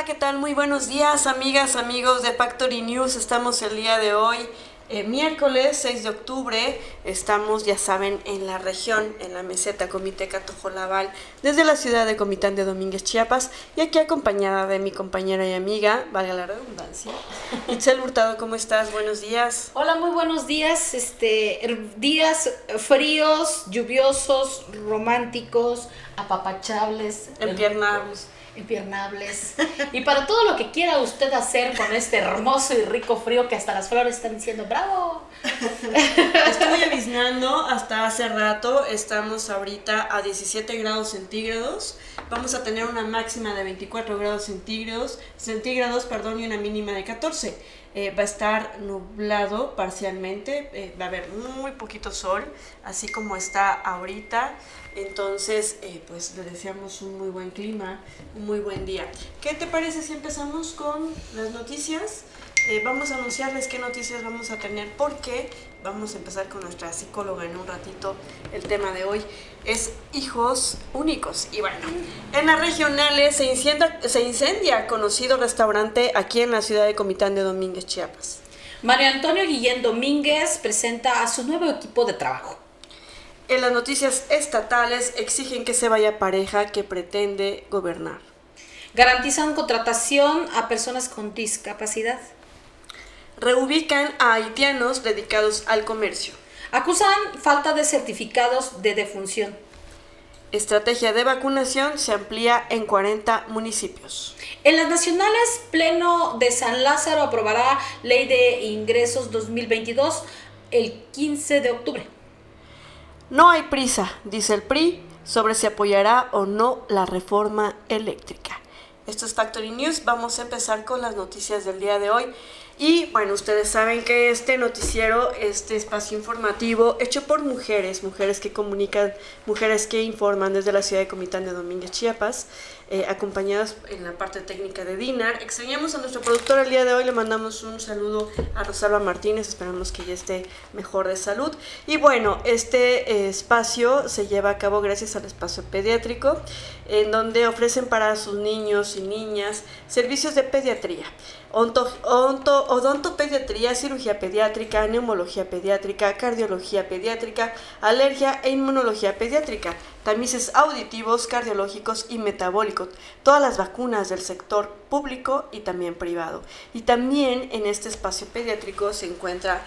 Hola, ¿qué tal? Muy buenos días, amigas, amigos de Factory News. Estamos el día de hoy eh, miércoles 6 de octubre estamos, ya saben, en la región, en la meseta Comiteca Tojolabal, desde la ciudad de Comitán de Domínguez, Chiapas, y aquí acompañada de mi compañera y amiga, valga la redundancia, Itzel Hurtado, ¿cómo estás? Buenos días. Hola, muy buenos días. Este, días fríos, lluviosos, románticos, apapachables, empiernables impiernables. Y para todo lo que quiera usted hacer con este hermoso y rico frío que hasta las flores están diciendo ¡Bravo! Estoy avisando hasta hace rato, estamos ahorita a 17 grados centígrados. Vamos a tener una máxima de 24 grados centígrados, centígrados perdón, y una mínima de 14. Eh, va a estar nublado parcialmente, eh, va a haber muy poquito sol, así como está ahorita. Entonces, eh, pues le deseamos un muy buen clima, un muy buen día. ¿Qué te parece si empezamos con las noticias? Eh, vamos a anunciarles qué noticias vamos a tener porque vamos a empezar con nuestra psicóloga en un ratito. El tema de hoy es hijos únicos. Y bueno, en las regionales se incendia, se incendia conocido restaurante aquí en la ciudad de Comitán de Domínguez, Chiapas. Mario Antonio Guillén Domínguez presenta a su nuevo equipo de trabajo. En las noticias estatales exigen que se vaya pareja que pretende gobernar. Garantizan contratación a personas con discapacidad. Reubican a haitianos dedicados al comercio. Acusan falta de certificados de defunción. Estrategia de vacunación se amplía en 40 municipios. En las nacionales, Pleno de San Lázaro aprobará Ley de Ingresos 2022 el 15 de octubre. No hay prisa, dice el PRI, sobre si apoyará o no la reforma eléctrica. Esto es Factory News. Vamos a empezar con las noticias del día de hoy. Y bueno, ustedes saben que este noticiero, este espacio informativo, hecho por mujeres, mujeres que comunican, mujeres que informan desde la ciudad de Comitán de Domínguez, Chiapas, eh, acompañadas en la parte técnica de Dinar. Extrañamos a nuestro productor el día de hoy, le mandamos un saludo a Rosalba Martínez, esperamos que ya esté mejor de salud. Y bueno, este eh, espacio se lleva a cabo gracias al espacio pediátrico, en donde ofrecen para sus niños y niñas servicios de pediatría. Onto, onto, odontopediatría, cirugía pediátrica, neumología pediátrica, cardiología pediátrica, alergia e inmunología pediátrica, tamices auditivos, cardiológicos y metabólicos, todas las vacunas del sector público y también privado. Y también en este espacio pediátrico se encuentran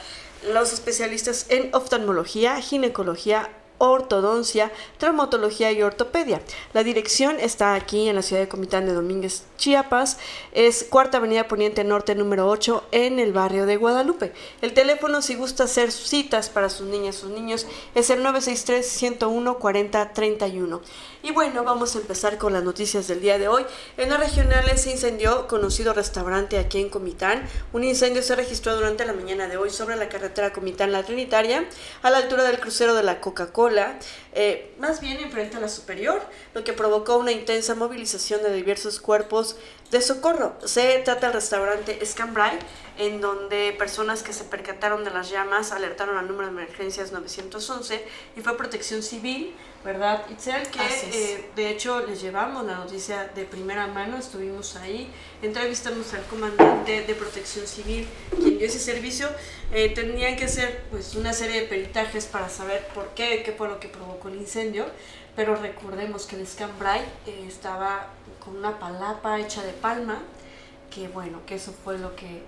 los especialistas en oftalmología, ginecología, ortodoncia, traumatología y ortopedia. La dirección está aquí en la ciudad de Comitán de Domínguez, Chiapas. Es Cuarta Avenida Poniente Norte número 8 en el barrio de Guadalupe. El teléfono si gusta hacer citas para sus niñas, sus niños, es el 963 101 40 31. Y bueno, vamos a empezar con las noticias del día de hoy. En las regionales se incendió conocido restaurante aquí en Comitán. Un incendio se registró durante la mañana de hoy sobre la carretera Comitán-La Trinitaria, a la altura del crucero de la Coca-Cola, eh, más bien enfrente a la superior, lo que provocó una intensa movilización de diversos cuerpos de socorro. Se trata del restaurante Scambray, en donde personas que se percataron de las llamas alertaron al número de emergencias 911 y fue protección civil ¿verdad, Itzel? Que eh, de hecho les llevamos la noticia de primera mano, estuvimos ahí, entrevistamos al comandante de protección civil, quien dio ese servicio. Eh, tenían que hacer pues una serie de peritajes para saber por qué, qué fue lo que provocó el incendio, pero recordemos que el Scambray eh, estaba con una palapa hecha de palma, que bueno, que eso fue lo que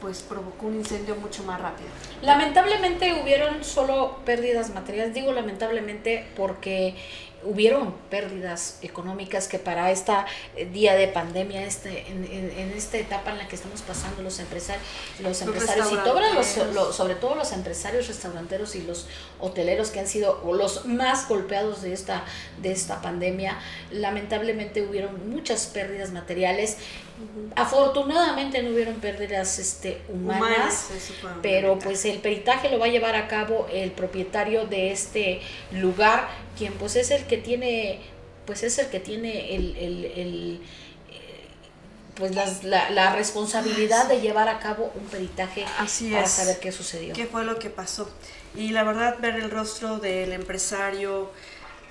pues provocó un incendio mucho más rápido. Lamentablemente hubieron solo pérdidas materiales, digo lamentablemente porque hubieron pérdidas económicas que para esta eh, día de pandemia, este, en, esta etapa en la que estamos pasando los empresarios, los empresarios y los, sobre todo los empresarios restauranteros y los hoteleros que han sido los más golpeados de esta, de esta pandemia, lamentablemente hubieron muchas pérdidas materiales. Afortunadamente no hubieron pérdidas este, humanas, pero pues el peritaje lo va a llevar a cabo el propietario de este lugar, quien pues es el que tiene, pues es el que tiene el, el, el eh, pues la, la, responsabilidad de llevar a cabo un peritaje para saber qué sucedió. ¿Qué fue lo que pasó? Y la verdad, ver el rostro del empresario,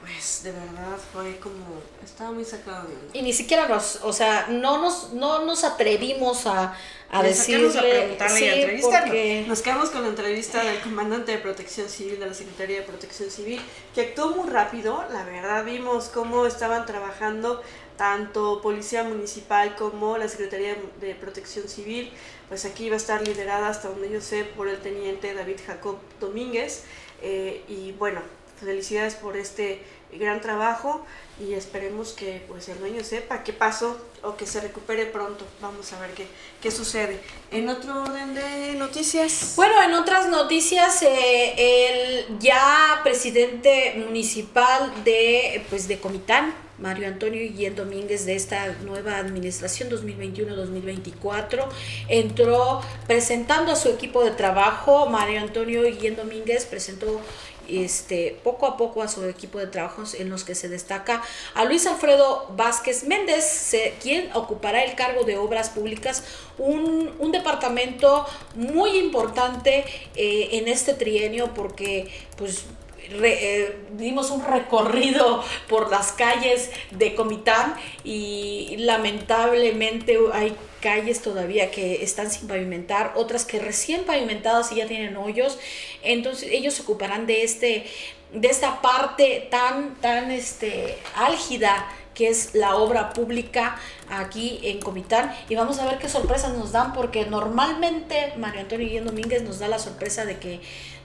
pues de verdad fue como, estaba muy sacado de onda. Y ni siquiera nos, o sea, no nos, no nos atrevimos a, a decirle, a preguntarle y a sí, entrevistarlo. porque- Nos quedamos con la entrevista del comandante de Protección Civil de la Secretaría de Protección Civil, que actuó muy rápido. La verdad, vimos cómo estaban trabajando tanto Policía Municipal como la Secretaría de Protección Civil. Pues aquí va a estar liderada, hasta donde yo sé, por el teniente David Jacob Domínguez. Eh, y bueno, felicidades por este gran trabajo y esperemos que pues el dueño sepa qué pasó o que se recupere pronto. Vamos a ver qué, qué sucede. En otro orden de noticias. Bueno, en otras noticias, eh, el ya presidente municipal de, pues, de Comitán, Mario Antonio Guillén Domínguez, de esta nueva administración 2021-2024, entró presentando a su equipo de trabajo. Mario Antonio Guillén Domínguez presentó este, poco a poco a su equipo de trabajos en los que se destaca a Luis Alfredo Vázquez Méndez, quien ocupará el cargo de obras públicas, un, un departamento muy importante eh, en este trienio porque pues eh, dimos un recorrido por las calles de Comitán y lamentablemente hay calles todavía que están sin pavimentar, otras que recién pavimentadas y ya tienen hoyos. Entonces ellos se ocuparán de este de esta parte tan tan este álgida que es la obra pública aquí en Comitán y vamos a ver qué sorpresas nos dan porque normalmente Mario Antonio Guillén Domínguez nos da la sorpresa de que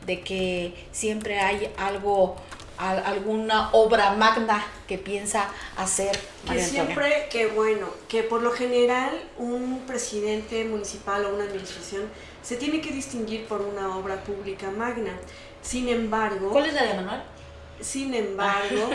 de que siempre hay algo al- alguna obra magna que piensa hacer Que Antonio. siempre, que bueno, que por lo general un presidente municipal o una administración se tiene que distinguir por una obra pública magna. Sin embargo, ¿Cuál es la de Manuel? sin embargo,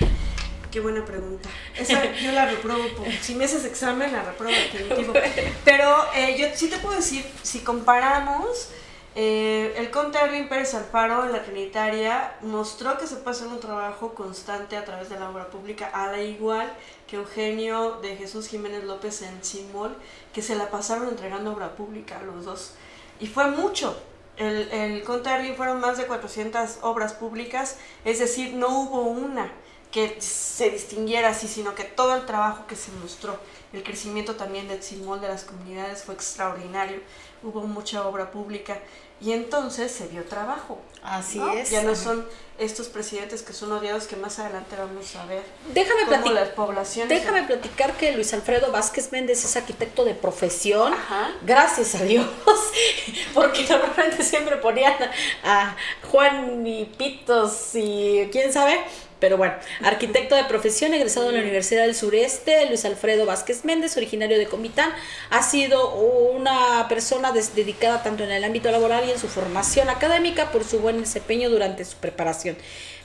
qué buena pregunta. Esa yo la reprobo, si me haces examen la reprobo definitivo. Pero eh, yo sí te puedo decir, si comparamos, eh, el conde Erwin Pérez Alfaro en la Trinitaria mostró que se puede hacer un trabajo constante a través de la obra pública, a la igual que Eugenio de Jesús Jiménez López en Simol, que se la pasaron entregando obra pública a los dos. Y fue mucho. El, el Erwin fueron más de 400 obras públicas, es decir, no hubo una que se distinguiera así, sino que todo el trabajo que se mostró, el crecimiento también del Simol de las comunidades fue extraordinario, hubo mucha obra pública y entonces se vio trabajo. Así ¿no? es. Ya no son estos presidentes que son odiados que más adelante vamos a ver Déjame cómo platicar. las poblaciones... Déjame platicar que Luis Alfredo Vázquez Méndez es arquitecto de profesión. Ajá. Gracias a Dios, porque normalmente siempre ponían a Juan y Pitos y quién sabe. Pero bueno, arquitecto de profesión, egresado de la Universidad del Sureste, Luis Alfredo Vázquez Méndez, originario de Comitán, ha sido una persona dedicada tanto en el ámbito laboral y en su formación académica por su buen desempeño durante su preparación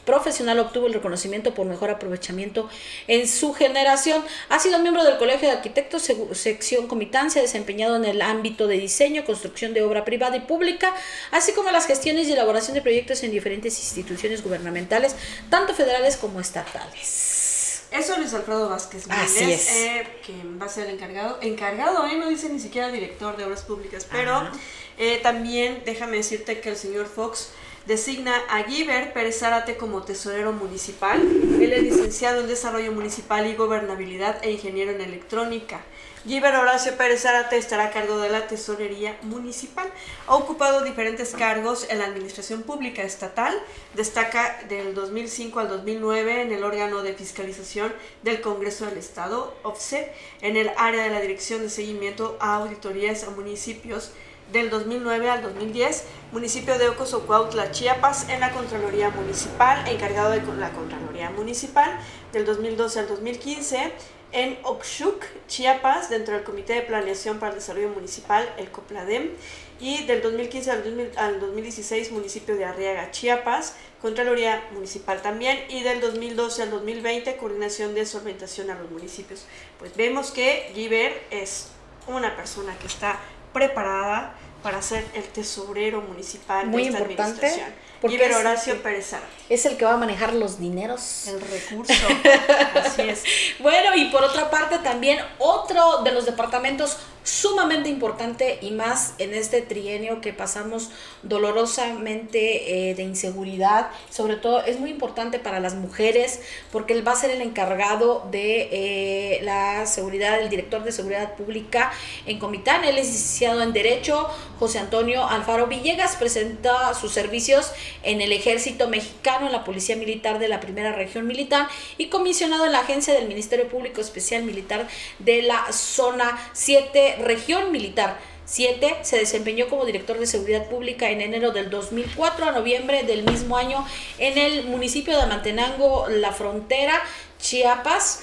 profesional obtuvo el reconocimiento por mejor aprovechamiento en su generación. Ha sido miembro del Colegio de Arquitectos, sección Comitán, se ha desempeñado en el ámbito de diseño, construcción de obra privada y pública, así como las gestiones y elaboración de proyectos en diferentes instituciones gubernamentales, tanto federales como estatales. Eso es Luis Alfredo Vázquez Así es. eh, que va a ser el encargado. Encargado, ¿eh? no dice ni siquiera director de obras públicas, pero eh, también déjame decirte que el señor Fox designa a Giver Pérez Zárate como tesorero municipal. Él es licenciado en Desarrollo Municipal y Gobernabilidad e ingeniero en electrónica. Giver Horacio Pérez Zárate estará a cargo de la tesorería municipal. Ha ocupado diferentes cargos en la administración pública estatal. Destaca del 2005 al 2009 en el órgano de fiscalización del Congreso del Estado, OFSE, en el área de la Dirección de Seguimiento a Auditorías a Municipios del 2009 al 2010, municipio de Ocosocuautla, Chiapas, en la Contraloría Municipal, encargado de la Contraloría Municipal, del 2012 al 2015, en Oxuc, Chiapas, dentro del Comité de Planeación para el Desarrollo Municipal, el COPLADEM, y del 2015 al, 2000 al 2016, municipio de Arriaga, Chiapas, Contraloría Municipal también, y del 2012 al 2020, coordinación de solventación a los municipios. Pues vemos que Giver es una persona que está preparada para ser el tesorero municipal Muy de esta importante, administración. porque Giver es- Horacio Pérez Es el que va a manejar los dineros. el recurso. Así es. Bueno, y por otra parte también otro de los departamentos sumamente importante y más en este trienio que pasamos dolorosamente eh, de inseguridad. Sobre todo es muy importante para las mujeres porque él va a ser el encargado de eh, la seguridad, el director de seguridad pública en Comitán. Él es licenciado en Derecho. José Antonio Alfaro Villegas presenta sus servicios en el Ejército Mexicano, en la Policía Militar de la Primera Región Militar y comisionado en la Agencia del Ministerio Público Especial Militar de la Zona 7 Región Militar. 7. Se desempeñó como director de seguridad pública en enero del 2004 a noviembre del mismo año en el municipio de Mantenango, La Frontera, Chiapas.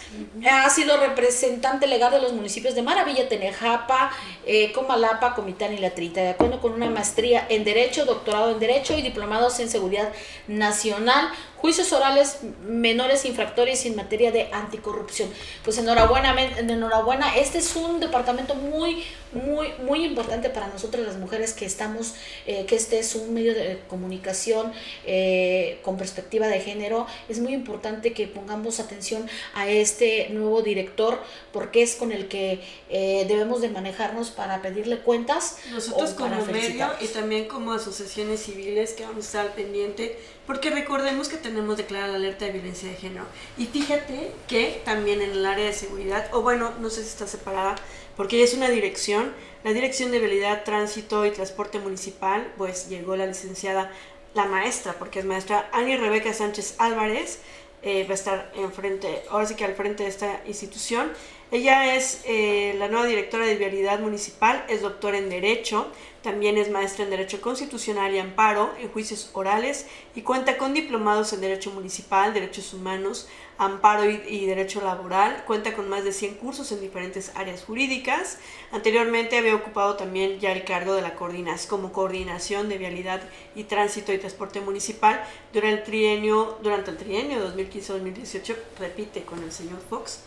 Ha sido representante legal de los municipios de Maravilla, Tenejapa, eh, Comalapa, Comitán y La Trita, de acuerdo con una maestría en Derecho, doctorado en Derecho y diplomados en Seguridad Nacional, juicios orales menores infractores en materia de anticorrupción. Pues enhorabuena, enhorabuena. Este es un departamento muy, muy, muy importante para nosotros las mujeres que estamos, eh, que este es un medio de comunicación eh, con perspectiva de género. Es muy importante que pongamos atención a este nuevo director porque es con el que eh, debemos de manejarnos para pedirle cuentas. Nosotros como medio y también como asociaciones civiles que vamos a estar al pendiente porque recordemos que tenemos declarada la alerta de violencia de género. Y fíjate que también en el área de seguridad, o bueno, no sé si está separada, porque es una dirección, la Dirección de Vialidad, Tránsito y Transporte Municipal, pues llegó la licenciada, la maestra, porque es maestra, Ani Rebeca Sánchez Álvarez, eh, va a estar enfrente, ahora sí que al frente de esta institución. Ella es eh, la nueva directora de Vialidad Municipal, es doctora en Derecho, también es maestra en Derecho Constitucional y Amparo en juicios orales y cuenta con diplomados en Derecho Municipal, Derechos Humanos, Amparo y, Derecho Laboral. Cuenta con más de 100 cursos en diferentes áreas jurídicas. Anteriormente había ocupado también ya el cargo de la coordinación como coordinación de vialidad y tránsito y transporte municipal durante el trienio, durante el trienio 2015-2018, repite con el señor Fox,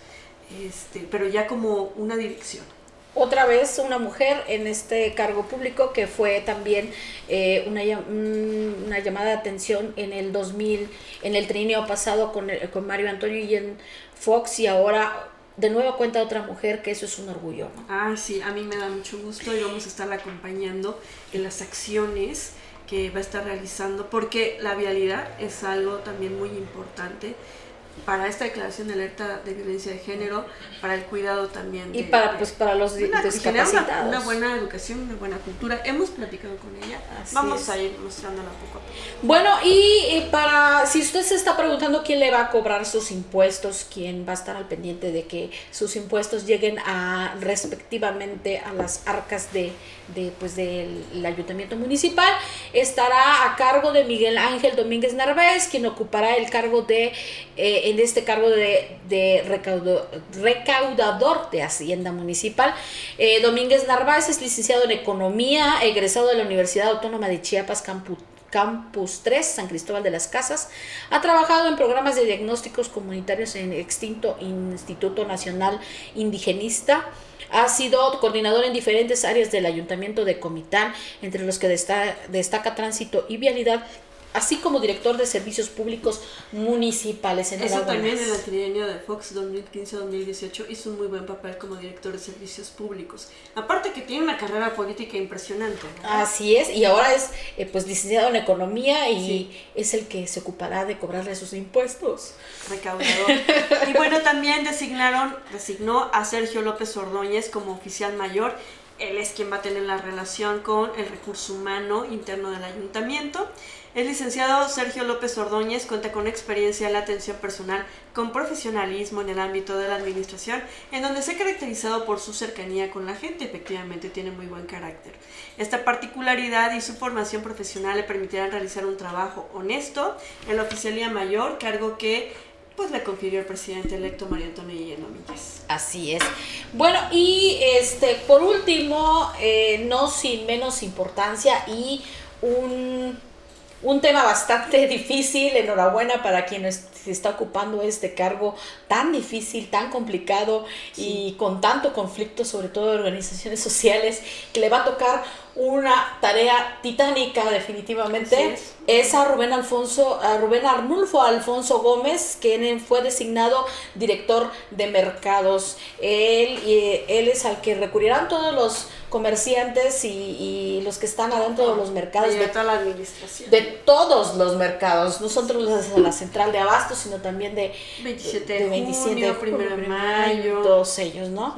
este, pero ya como una dirección otra vez una mujer en este cargo público que fue también eh, una, una, llamada de atención en el 2000, en el trineo pasado con, con Mario Antonio y en Fox y ahora de nuevo cuenta otra mujer que eso es un orgullo. Ah, sí, a mí me da mucho gusto y vamos a estar acompañando en las acciones que va a estar realizando porque la vialidad es algo también muy importante para esta declaración de alerta de violencia de género, para el cuidado también. y para, pues, para los discapacitados. Una, buena educación, una buena cultura. Hemos platicado con ella. Vamos a ir mostrándola poco a poco. Bueno, y para, si usted se está preguntando quién le va a cobrar sus impuestos, quién va a estar al pendiente de que sus impuestos lleguen a respectivamente a las arcas de, de pues del ayuntamiento municipal, estará a cargo de Miguel Ángel Domínguez Narváez, quien ocupará el cargo de eh, en este cargo de, de recaudador de Hacienda Municipal. Eh, Domínguez Narváez es licenciado en Economía, egresado de la Universidad Autónoma de Chiapas, Campus, Campus 3, San Cristóbal de las Casas. Ha trabajado en programas de diagnósticos comunitarios en extinto Instituto Nacional Indigenista. Ha sido coordinador en diferentes áreas del Ayuntamiento de Comitán, entre los que destaca tránsito y vialidad así como director de servicios públicos municipales. En Eso también en el trienio de Fox 2015-2018 hizo un muy buen papel como director de servicios públicos. Aparte que tiene una carrera política impresionante. Así es, y ahora es eh, pues licenciado en economía y es el que se ocupará de cobrarle sus impuestos. Recaudador. y bueno, también designaron, designó a Sergio López Ordóñez como oficial mayor él es quien va a tener la relación con el recurso humano interno del ayuntamiento. El licenciado Sergio López Ordóñez cuenta con experiencia en la atención personal con profesionalismo en el ámbito de la administración, en donde se ha caracterizado por su cercanía con la gente, efectivamente tiene muy buen carácter. Esta particularidad y su formación profesional le permitirán realizar un trabajo honesto en la oficialía mayor, cargo que pues le confirió el presidente electo María Antonio Guillermo Así es. Bueno, y este, por último, eh, no sin menos importancia y un, un tema bastante difícil, enhorabuena para quien está ocupando este cargo tan difícil, tan complicado y con tanto conflicto, sobre todo de organizaciones sociales, que le va a tocar una tarea titánica definitivamente. Es. a Rubén Alfonso, a Rubén Arnulfo Alfonso Gómez, quien fue designado director de mercados. Él, él es al que recurrirán todos los comerciantes y, los que están adentro de los mercados. de, toda la administración. De todos los mercados, no solo de la central de abastos, sino también de 27 de, 27 de mayo. Todos ellos, ¿no?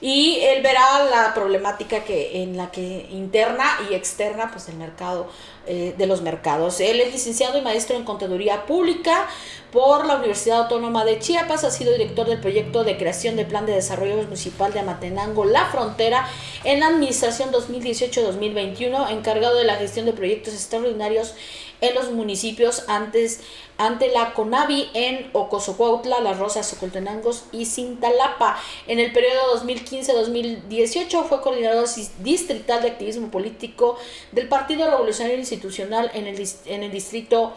Y él verá la problemática que en la que interna y externa pues el mercado eh, de los mercados. Él es licenciado y maestro en contaduría pública por la Universidad Autónoma de Chiapas, ha sido director del proyecto de creación del Plan de Desarrollo Municipal de Amatenango, La Frontera, en la administración 2018-2021, encargado de la gestión de proyectos extraordinarios en los municipios antes ante la CONAVI en Ocosocuautla, Las Rosas, Socoltenangos y Cintalapa. En el periodo 2015-2018 fue coordinador distrital de activismo político del Partido Revolucionario Institucional en el, en el distrito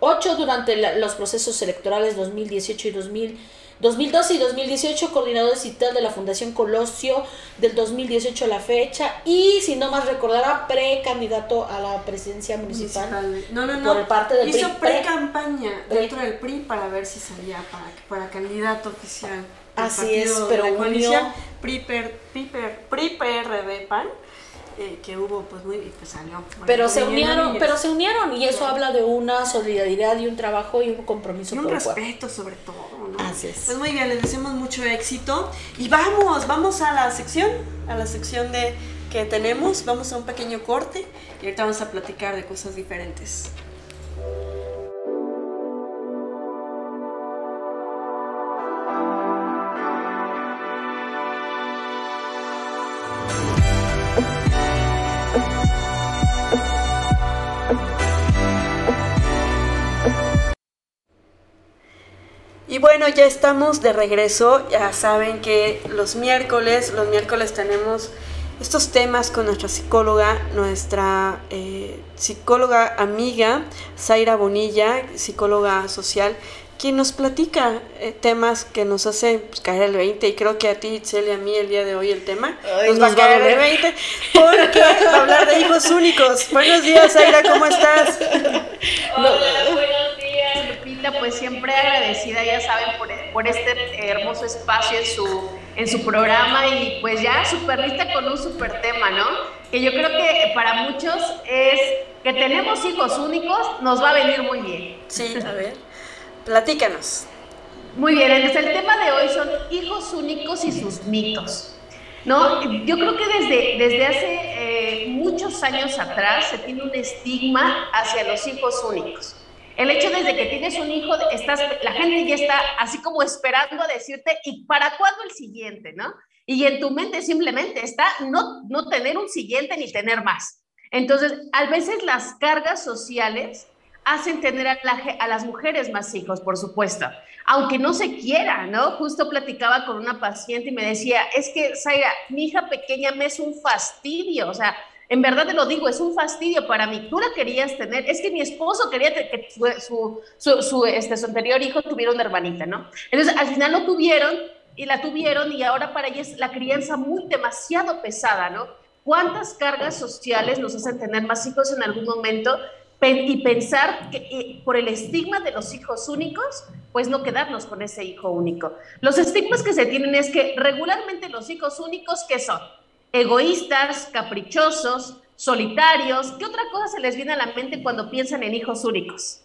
8 durante los procesos electorales 2018 y 2019 2012 y 2018, coordinador digital de la Fundación Colosio del 2018 a la fecha y, si no más recordará, precandidato a la presidencia municipal. No, no, no. Por parte del Hizo pre-campaña dentro del PRI para ver si salía para, para candidato oficial. Así es, pero unió... PRI, PRI, PRI, PRD, PAN eh, que hubo pues muy pues salió. Pero se unieron pero se unieron y eso habla de una solidaridad y un trabajo y un compromiso y un respeto sobre todo ¿no? así es. Pues muy bien les deseamos mucho éxito. Y vamos vamos a la sección a la sección de que tenemos. Vamos a un pequeño corte y ahorita vamos a platicar de cosas diferentes Y bueno, ya estamos de regreso. Ya saben que los miércoles, los miércoles tenemos estos temas con nuestra psicóloga, nuestra eh, psicóloga amiga, Zaira Bonilla, psicóloga social, quien nos platica eh, temas que nos hacen pues, caer el 20 y creo que a ti, Celia, a mí el día de hoy el tema nos, va a caer el 20 porque va a hablar de hijos únicos. Buenos días, Zaira, ¿cómo estás? Hola, buenos días, Lupita, pues siempre agradecida, ya saben, por, por este hermoso espacio en su, en su programa y pues ya súper lista con un súper tema, ¿no? Que yo creo que para muchos es que tenemos hijos únicos, nos va a venir muy bien. Sí, a ver. Platícanos. Muy bien, entonces el tema de hoy son hijos únicos y sus mitos. ¿no? Yo creo que desde, desde hace eh, muchos años atrás se tiene un estigma hacia los hijos únicos. El hecho desde que tienes un hijo, estás, la gente ya está así como esperando a decirte, ¿y para cuándo el siguiente? ¿no? Y en tu mente simplemente está no, no tener un siguiente ni tener más. Entonces, a veces las cargas sociales hacen tener a, las mujeres más hijos, por supuesto, aunque no se quiera, ¿no? Justo platicaba con una paciente y me decía, es que, Zaira, mi hija pequeña me es un fastidio, o sea, en verdad te lo digo, es un fastidio para mí. Tú la querías tener, es que mi esposo quería que su, su, su, este, su anterior hijo tuviera una hermanita, ¿no? Entonces, al final lo tuvieron y la tuvieron y ahora para ella es la crianza muy demasiado pesada, ¿no? ¿Cuántas cargas sociales nos hacen tener más hijos en algún momento? Y pensar que eh, por el estigma de los hijos únicos, pues no quedarnos con ese hijo único. Los estigmas que se tienen es que regularmente los hijos únicos, ¿qué son? Egoístas, caprichosos, solitarios. ¿Qué otra cosa se les viene a la mente cuando piensan en hijos únicos?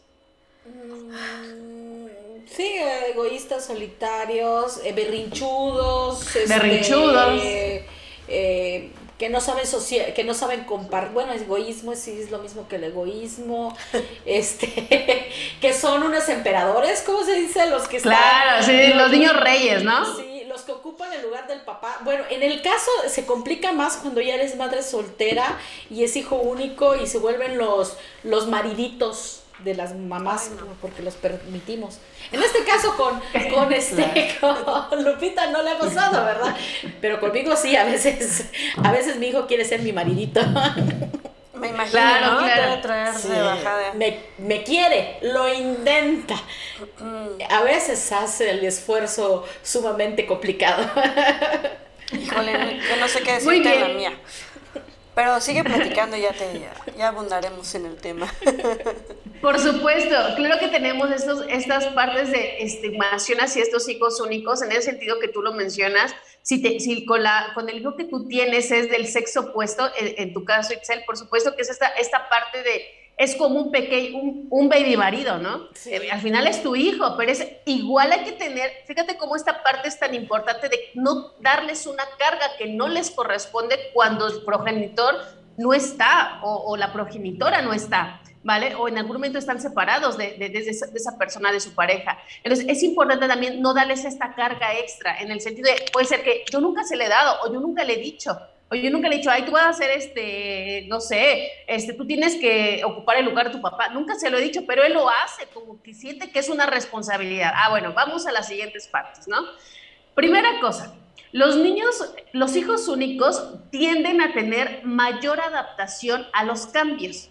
Mm, sí, egoístas, solitarios, eh, berrinchudos. Este, berrinchudos. Eh, que no saben que no saben compartir, bueno, egoísmo sí es lo mismo que el egoísmo, este, que son unos emperadores, ¿cómo se dice? Los que están, Claro, sí, los, niños reyes, ¿no? Sí, los que ocupan el lugar del papá. Bueno, en el caso se complica más cuando ya eres madre soltera y es hijo único y se vuelven los, los mariditos de las mamás porque los permitimos. En este caso con, con este con Lupita no le ha pasado, ¿verdad? Pero conmigo sí, a veces, a veces mi hijo quiere ser mi maridito. Me imagino, claro, ¿no? Traer de bajada. Me, me, quiere, lo intenta. Mm. A veces hace el esfuerzo sumamente complicado. Híjole, yo no sé qué decirte de la mía. Pero sigue platicando, ya te ya, abundaremos en el tema. Por supuesto, claro que tenemos estos, estas partes de estimación hacia estos hijos únicos, en el sentido que tú lo mencionas. Si, con, la, con el hijo que tú tienes es del sexo opuesto, en, tu caso, Excel, por supuesto que es esta, esta parte de es como un pequeño, un, baby marido, ¿no? Eh, al final es tu hijo, pero es igual hay que tener, fíjate cómo esta parte es tan importante de no darles una carga que no les corresponde cuando el progenitor no está o, la progenitora no está. ¿Vale? O en algún momento están separados de, de, esa, persona, de su pareja. Entonces, es importante también no darles esta carga extra, en el sentido de, puede ser que yo nunca se le he dado o yo nunca le he dicho, Oye, yo nunca le he dicho, ay, tú vas a hacer este, no sé, este, tú tienes que ocupar el lugar de tu papá. Nunca se lo he dicho, pero él lo hace, como que siente que es una responsabilidad. Ah, bueno, vamos a las siguientes partes, ¿no? Primera cosa, los niños, los hijos únicos tienden a tener mayor adaptación a los cambios.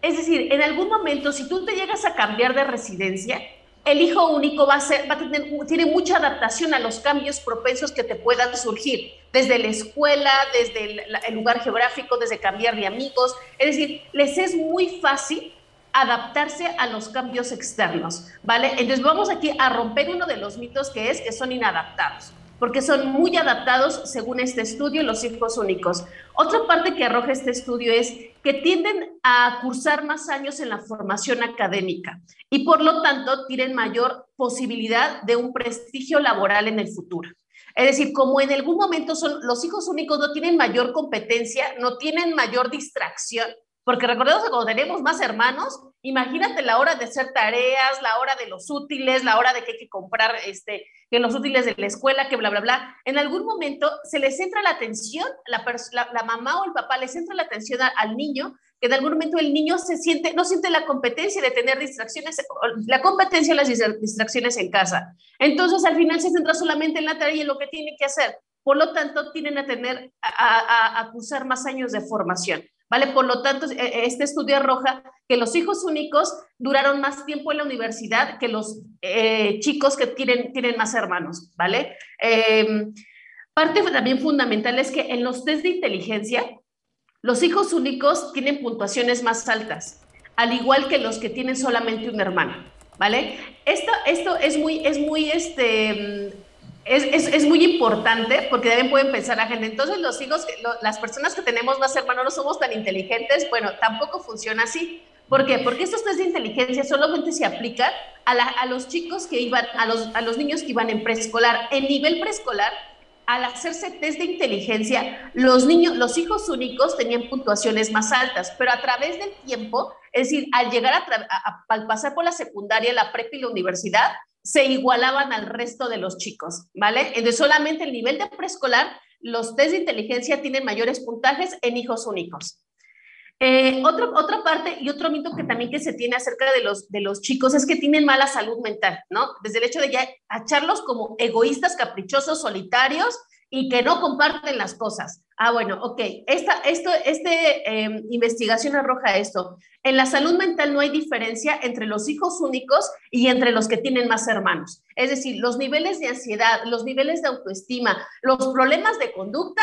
Es decir, en algún momento, si tú te llegas a cambiar de residencia, el hijo único va a, tener, tiene mucha adaptación a los cambios propensos que te puedan surgir, desde la escuela, desde el, lugar geográfico, desde cambiar de amigos. Es decir, les es muy fácil adaptarse a los cambios externos, ¿vale? Entonces vamos aquí a romper uno de los mitos que es que son inadaptados porque son muy adaptados, según este estudio, los hijos únicos. Otra parte que arroja este estudio es que tienden a cursar más años en la formación académica y por lo tanto tienen mayor posibilidad de un prestigio laboral en el futuro. Es decir, como en algún momento son los hijos únicos no tienen mayor competencia, no tienen mayor distracción, porque recordemos que cuando tenemos más hermanos, imagínate la hora de hacer tareas, la hora de los útiles, la hora de que hay que comprar este, que los útiles de la escuela, que bla, bla, bla. En algún momento se les entra la atención, la, la, mamá o el papá les entra la atención al niño, que en algún momento el niño se siente, no siente la competencia de tener distracciones, la competencia de las distracciones en casa. Entonces al final se centra solamente en la tarea y en lo que tiene que hacer. Por lo tanto, tienen a tener, a, a, a cursar más años de formación. ¿Vale? Por lo tanto, e, este estudio arroja que los hijos únicos duraron más tiempo en la universidad que los eh, chicos que tienen, tienen más hermanos, ¿vale? Em, parte también fundamental es que en los test de inteligencia, los hijos únicos tienen puntuaciones más altas, al igual que los que tienen solamente un hermano, ¿vale? Esto, esto es muy, es muy, este, es, muy importante porque también pueden pensar la gente, entonces los hijos, las personas que tenemos más hermanos no somos tan inteligentes, bueno, tampoco funciona así. ¿Por qué? Porque estos test de inteligencia solamente se aplican a, los chicos que iban, a los, niños que iban en preescolar. En nivel preescolar, al hacerse test de inteligencia, los niños, los hijos únicos tenían puntuaciones más altas, pero a través del tiempo, es decir, al llegar a, al pasar por la secundaria, la prepa y la universidad, se igualaban al resto de los chicos, ¿vale? Entonces solamente el nivel de preescolar, los test de inteligencia tienen mayores puntajes en hijos únicos. Eh, otra parte y otro mito que también que se tiene acerca de los, de los chicos es que tienen mala salud mental, ¿no? Desde el hecho de ya acharlos como egoístas, caprichosos, solitarios y que no comparten las cosas. Ah, bueno, ok. Esta esto, este, em, investigación arroja esto. En la salud mental no hay diferencia entre los hijos únicos y entre los que tienen más hermanos. Es decir, los niveles de ansiedad, los niveles de autoestima, los problemas de conducta,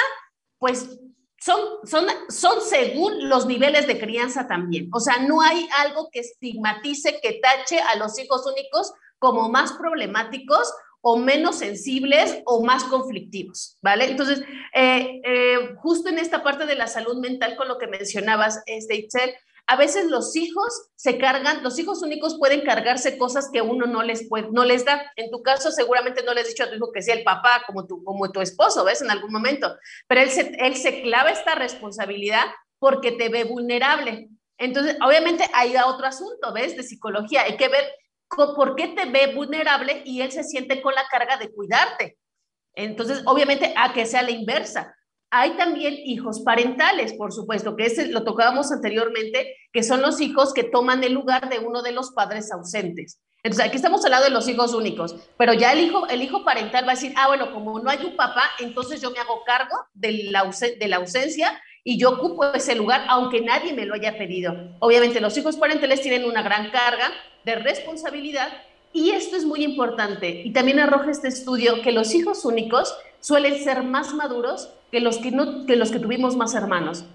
pues son, son, son según los niveles de crianza también. O sea, no hay algo que estigmatice, que tache a los hijos únicos como más problemáticos o menos sensibles o más conflictivos, ¿vale? Entonces, eh, eh, justo en esta parte de la salud mental, con lo que mencionabas, este, Itzel, a veces los hijos se cargan, los hijos únicos pueden cargarse cosas que uno no les, puede, no les da. En tu caso, seguramente no le has dicho a tu hijo que sea el papá como tu, como tu esposo, ¿ves? En algún momento. Pero él se, él se clava esta responsabilidad porque te ve vulnerable. Entonces, obviamente, da otro asunto, ¿ves? De psicología. Hay que ver por qué te ve vulnerable y él se siente con la carga de cuidarte. Entonces, obviamente, a que sea la inversa. Hay también hijos parentales, por supuesto, que ese lo tocábamos anteriormente, que son los hijos que toman el lugar de uno de los padres ausentes. Entonces, aquí estamos hablando de los hijos únicos, pero ya el hijo, el hijo parental va a decir, ah, bueno, como no hay un papá, entonces yo me hago cargo de la, de la ausencia y yo ocupo ese lugar, aunque nadie me lo haya pedido. Obviamente, los hijos parentales tienen una gran carga de responsabilidad y esto es muy importante. Y también arroja este estudio que los hijos únicos suelen ser más maduros que los que, que, los que tuvimos más hermanos.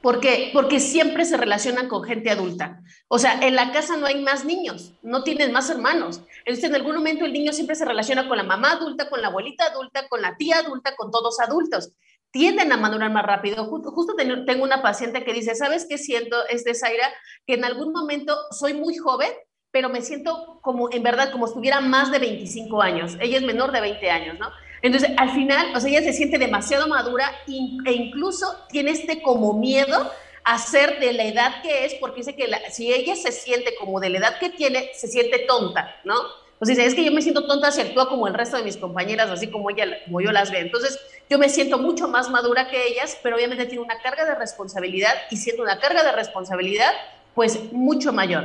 ¿Por qué? Porque siempre se relacionan con gente adulta. O sea, en la casa no hay más niños, no tienen más hermanos. Entonces, en algún momento el niño siempre se relaciona con la mamá adulta, con la abuelita adulta, con la tía adulta, con todos adultos. Tienden a madurar más rápido. Justo, tengo una paciente que dice, ¿sabes qué siento? Es de Zaira, que en algún momento soy muy joven, pero me siento como, en verdad, como si más de 25 años. Ella es menor de 20 años, ¿no? Entonces, al final, o sea, ella se siente demasiado madura e incluso tiene este como miedo a ser de la edad que es, porque dice que si ella se siente como de la edad que tiene, se siente tonta, ¿no? O sea, es que yo me siento tonta si actúa como el resto de mis compañeras, así como, ella, como yo las veo. Entonces, yo me siento mucho más madura que ellas, pero obviamente tiene una carga de responsabilidad y siendo una carga de responsabilidad, pues mucho mayor.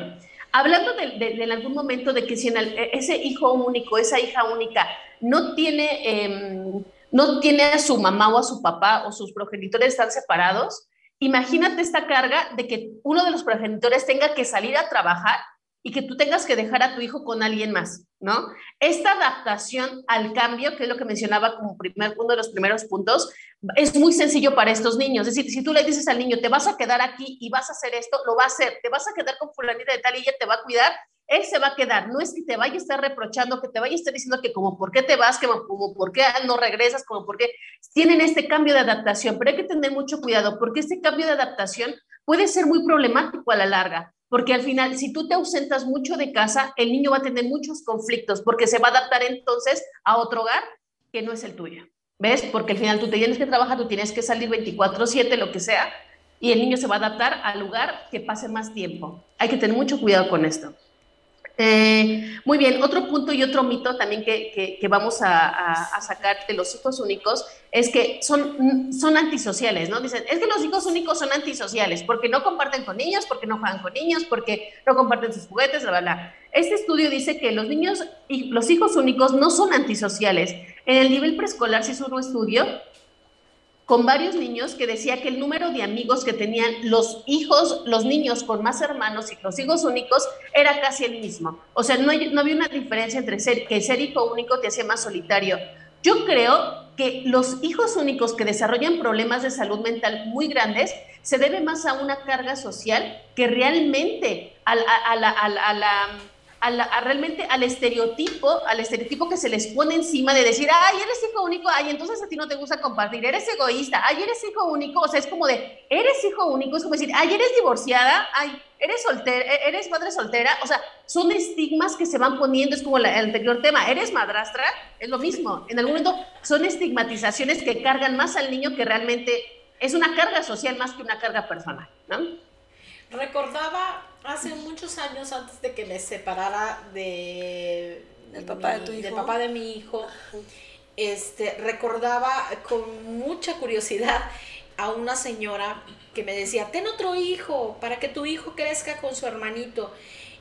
Hablando de, en algún momento de que si en ese hijo único, esa hija única, no tiene, em, no tiene a su mamá o a su papá o sus progenitores están separados, imagínate esta carga de que uno de los progenitores tenga que salir a trabajar y que tú tengas que dejar a tu hijo con alguien más, ¿no? Esta adaptación al cambio, que es lo que mencionaba como primer, uno de los primeros puntos, es muy sencillo para estos niños. Es decir, si tú le dices al niño, te vas a quedar aquí y vas a hacer esto, lo va a hacer. Te vas a quedar con fulanita de tal y ella te va a cuidar, él se va a quedar. No es que te vaya a estar reprochando, que te vaya a estar diciendo que como por qué te vas, que como por qué no regresas, como por qué tienen este cambio de adaptación. Pero hay que tener mucho cuidado porque este cambio de adaptación puede ser muy problemático a la larga. Porque al final, si tú te ausentas mucho de casa, el niño va a tener muchos conflictos porque se va a adaptar entonces a otro hogar que no es el tuyo. ¿Ves? Porque al final tú te tienes que trabajar, tú tienes que salir 24/7, lo que sea, y el niño se va a adaptar al lugar que pase más tiempo. Hay que tener mucho cuidado con esto. Eh, muy bien, otro punto y otro mito también que, que, vamos a, sacar de los hijos únicos es que son, son antisociales, ¿no? Dicen, es que los hijos únicos son antisociales porque no comparten con niños, porque no juegan con niños, porque no comparten sus juguetes, bla, bla. Este estudio dice que los niños y los hijos únicos no son antisociales. En el nivel preescolar se hizo un estudio con varios niños que decía que el número de amigos que tenían los hijos, los niños con más hermanos y los hijos únicos era casi el mismo. O sea, no, no había una diferencia entre ser, que ser hijo único te hacía más solitario. Yo creo que los hijos únicos que desarrollan problemas de salud mental muy grandes se debe más a una carga social que realmente a la realmente al estereotipo, al estereotipo que se les pone encima de decir, ay, eres hijo único, ay, entonces a ti no te gusta compartir, eres egoísta, ay, eres hijo único, o sea, es como de, eres hijo único, es como decir, ay, eres divorciada, ay, eres soltera, e-, eres madre soltera, o sea, son estigmas que se van poniendo, es como el anterior tema, eres madrastra, es lo mismo, en algún momento son estigmatizaciones que cargan más al niño que realmente es una carga social más que una carga personal, ¿no? Recordaba hace muchos años antes de que me separara de el papá de tu hijo, del papá de mi hijo, este recordaba con mucha curiosidad a una señora que me decía, "Ten otro hijo para que tu hijo crezca con su hermanito."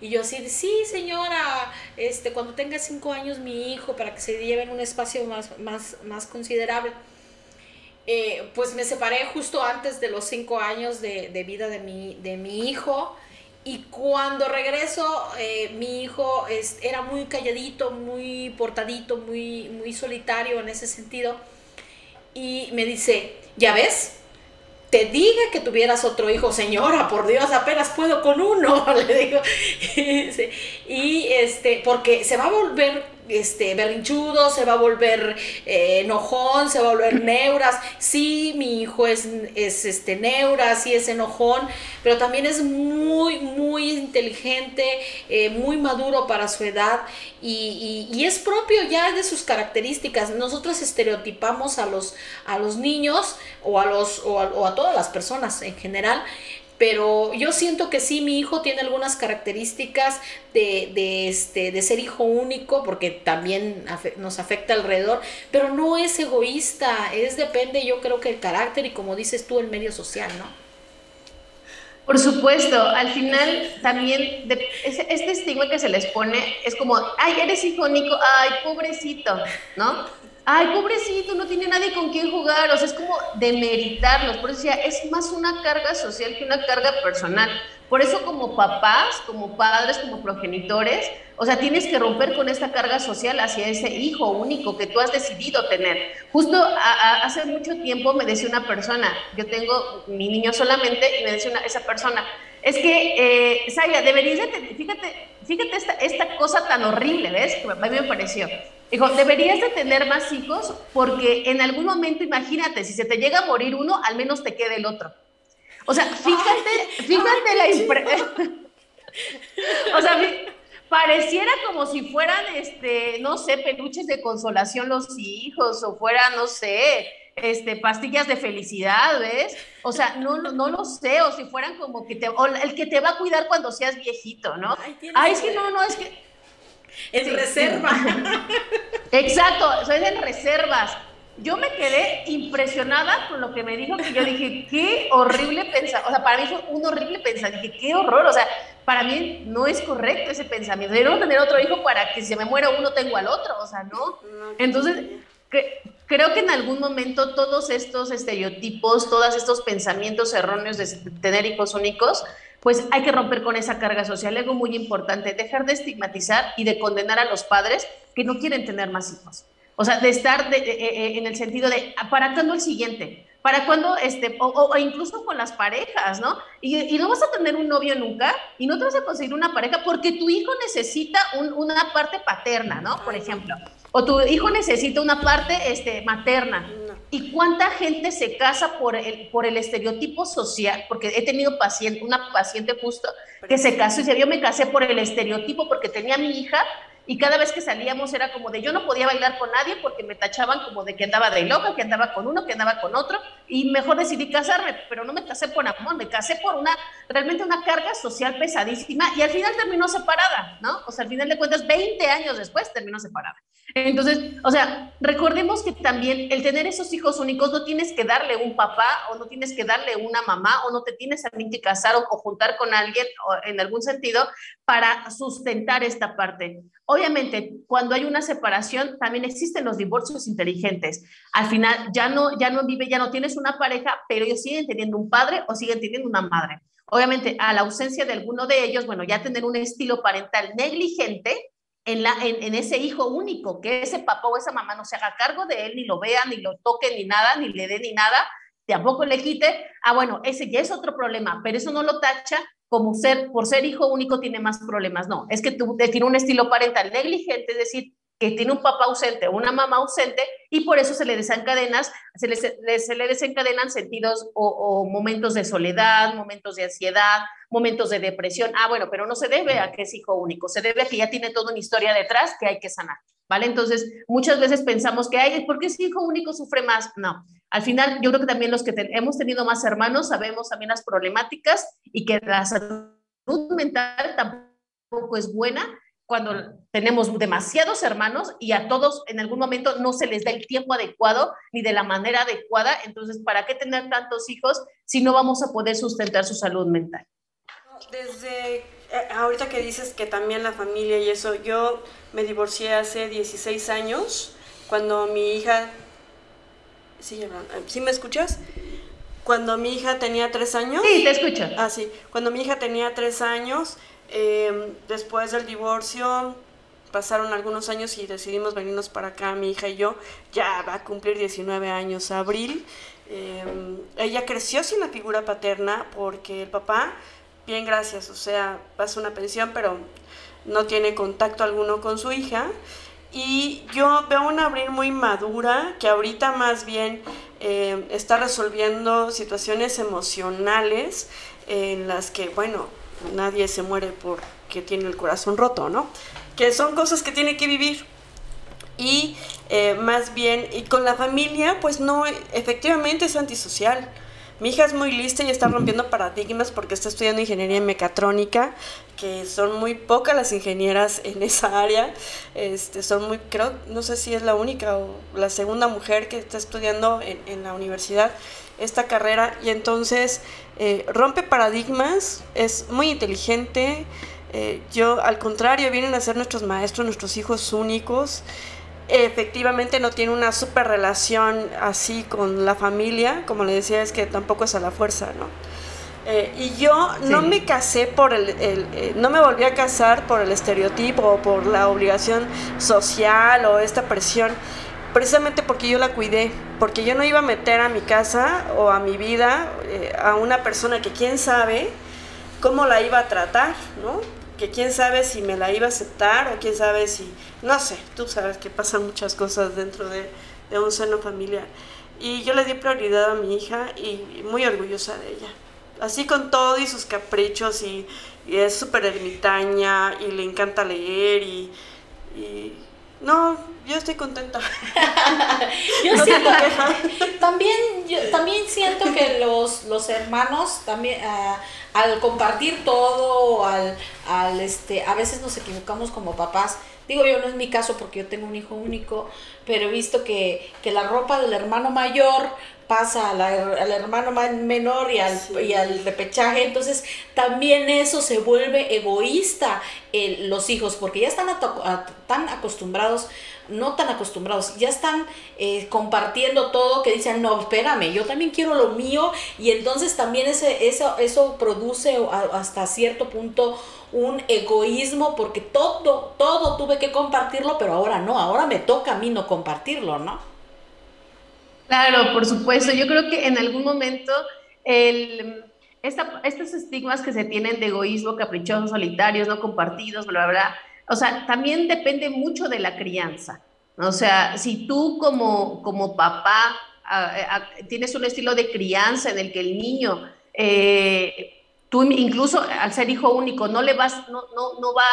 Y yo así, sí, señora, este, cuando tenga cinco años mi hijo, para que se lleve en un espacio más, más, más considerable. Eh, pues me separé justo antes de los cinco años de, de vida de mi, de mi hijo. Y cuando regreso, eh, mi hijo es, era muy calladito, muy portadito, muy, muy solitario en ese sentido. Y me dice, ¿ya ves? Te dije que tuvieras otro hijo, señora, por Dios, apenas puedo con uno, le digo. y este, porque se va a volver este, berrinchudo, se va a volver eh, enojón, se va a volver neuras. Sí, mi hijo es, es este, neura, sí es enojón, pero también es muy, muy inteligente, eh, muy maduro para su edad y, y, es propio ya de sus características. Nosotros estereotipamos a los, a los niños o a, los, o a todas las personas en general pero yo siento que sí, mi hijo tiene algunas características de, de, este, de ser hijo único, porque también nos afecta alrededor, pero no es egoísta, es depende yo creo que el carácter y como dices tú, el medio social, ¿no? Por supuesto, al final también este estigma que se les pone es como, ay, eres hijo único, ay, pobrecito, ¿no? Ay, pobrecito, no tiene nadie con quien jugar, o sea, es como demeritarlos, por eso decía, es más una carga social que una carga personal. Por eso como papás, como padres, como progenitores, o sea, tienes que romper con esta carga social hacia ese hijo único que tú has decidido tener. Justo hace mucho tiempo me decía una persona, yo tengo mi niño solamente, y me decía esa persona, es que, eh, Saya, deberías de fíjate, fíjate esta, esta cosa tan horrible, ¿ves? Que a mí me pareció. Dijo, deberías de tener más hijos porque en algún momento, imagínate, si se te llega a morir uno, al menos te quede el otro. O sea, fíjate, fíjate la impresión. o sea, pareciera como si fueran, este, no sé, peluches de consolación los hijos, o fueran, no sé, este, pastillas de felicidad, ¿ves? O sea, no, no, lo sé, o si fueran como que te, o el que te va a cuidar cuando seas viejito, ¿no? Ay, es que no, no, es que... En reserva. Exacto, son en reservas. Yo me quedé impresionada con lo que me dijo, que yo dije, qué horrible pensar, o sea, para mí fue un horrible pensamiento, dije, qué horror, o sea, para mí no es correcto ese pensamiento, yo no tener otro hijo para que si me muera uno tengo al otro, o sea, no. Entonces, creo que en algún momento todos estos estereotipos, todos estos pensamientos erróneos de tener hijos únicos, pues hay que romper con esa carga social. Algo muy importante, dejar de estigmatizar y de condenar a los padres que no quieren tener más hijos. O sea, de estar eh, eh, en el sentido de, ¿para cuándo el siguiente? ¿Para cuándo, este, o, incluso con las parejas, ¿no? Y, no vas a tener un novio nunca y no te vas a conseguir una pareja porque tu hijo necesita una parte paterna, ¿no? Por ejemplo. O tu hijo necesita una parte este, materna. ¿Y cuánta gente se casa por el, por el estereotipo social? Porque he tenido paciente, una paciente justo que se casó y dice, yo me casé por el estereotipo porque tenía a mi hija y cada vez que salíamos era como de yo no podía bailar con nadie porque me tachaban como de que andaba de loca, que andaba con uno, que andaba con otro y mejor decidí casarme, pero no me casé por amor, me casé por una realmente una carga social pesadísima y al final terminó separada, ¿no? O sea, al final de cuentas 20 años después terminó separada. Entonces, o sea, recordemos que también el tener esos hijos únicos no tienes que darle un papá o no tienes que darle una mamá o no te tienes también que casar o, juntar con alguien o, en algún sentido para sustentar esta parte. Obviamente, cuando hay una separación, también existen los divorcios inteligentes. Al final, ya no, ya no vive, ya no tienes una pareja, pero ellos siguen teniendo un padre o siguen teniendo una madre. Obviamente, a la ausencia de alguno de ellos, bueno, ya tener un estilo parental negligente en, la, en, ese hijo único, que ese papá o esa mamá no se haga cargo de él, ni lo vea, ni lo toque, ni nada, ni le dé ni nada, tampoco le quite. Ah, bueno, ese ya es otro problema, pero eso no lo tacha como ser, por ser hijo único tiene más problemas. No, es que tú tiene un estilo parental negligente, es decir, que tiene un papá ausente o una mamá ausente y por eso se le se se le desencadenan sentidos o, momentos de soledad, momentos de ansiedad, momentos de depresión. Ah, bueno, pero no se debe a que es hijo único, se debe a que ya tiene toda una historia detrás que hay que sanar, ¿vale? Entonces, muchas veces pensamos que, ay, ¿por qué es hijo único sufre más? No, al final yo creo que también los que hemos tenido más hermanos sabemos también las problemáticas y que la salud mental tampoco es buena cuando tenemos demasiados hermanos y a todos en algún momento no se les da el tiempo adecuado ni de la manera adecuada. Entonces, ¿para qué tener tantos hijos si no vamos a poder sustentar su salud mental? Desde eh, ahorita que dices que también la familia y eso, yo me divorcié hace 16 años, cuando mi hija... ¿Sí, ¿Sí me escuchas? Cuando mi hija tenía tres años. Sí, te escucho. Ah, sí. Cuando mi hija tenía tres años, Em, después del divorcio pasaron algunos años y decidimos venirnos para acá, mi hija y yo. Ya va a cumplir 19 años abril. Em, ella creció sin la figura paterna porque el papá, bien gracias, o sea, pasa una pensión, pero no tiene contacto alguno con su hija. Y yo veo una Abril muy madura, que ahorita más bien em, está resolviendo situaciones emocionales en las que, bueno, nadie se muere porque tiene el corazón roto, ¿no? Que son cosas que tiene que vivir. Y eh, más bien, y con la familia, pues no, efectivamente es antisocial. Mi hija es muy lista y está rompiendo paradigmas porque está estudiando ingeniería mecatrónica, que son muy pocas las ingenieras en esa área. Este, son muy, creo, no sé si es la única o la segunda mujer que está estudiando en, en la universidad esta carrera y entonces eh, rompe paradigmas, es muy inteligente. Eh, yo, al contrario, vienen a ser nuestros maestros, nuestros hijos únicos. Efectivamente no tiene una super relación así con la familia, como le decía, es que tampoco es a la fuerza, ¿no? Eh, y yo no me casé por el, eh, no me volví a casar por el estereotipo o por la obligación social o esta presión, precisamente porque yo la cuidé, porque yo no iba a meter a mi casa o a mi vida eh, a una persona que quién sabe cómo la iba a tratar, ¿no? Que quién sabe si me la iba a aceptar o quién sabe si, no sé, tú sabes que pasan muchas cosas dentro de, de un seno familiar. Y yo le di prioridad a mi hija y muy orgullosa de ella así con todo y sus caprichos y, es súper ermitaña y le encanta leer y, no, yo estoy contenta. yo siento también, también siento que los, los hermanos también ah, al compartir todo, al, al este, a veces nos equivocamos como papás. Digo yo, no es mi caso porque yo tengo un hijo único, pero he visto que, que la ropa del hermano mayor pasa al hermano menor y al, y al repechaje, entonces también eso se vuelve egoísta en los hijos, porque ya están tan acostumbrados, no tan acostumbrados, ya están eh, compartiendo todo que dicen, no, espérame, yo también quiero lo mío, y entonces también ese, eso, eso produce hasta cierto punto un egoísmo, porque todo, todo tuve que compartirlo, pero ahora no, ahora me toca a mí no compartirlo, ¿no? Claro, por supuesto. Yo creo que en algún momento el, estos estigmas que se tienen de egoísmo, caprichosos, solitarios, no compartidos, bla, bla, bla, o sea, también depende mucho de la crianza. O sea, si tú como, como papá tienes un estilo de crianza en el que el niño, eh, tú incluso al ser hijo único, no le vas, no, no, no va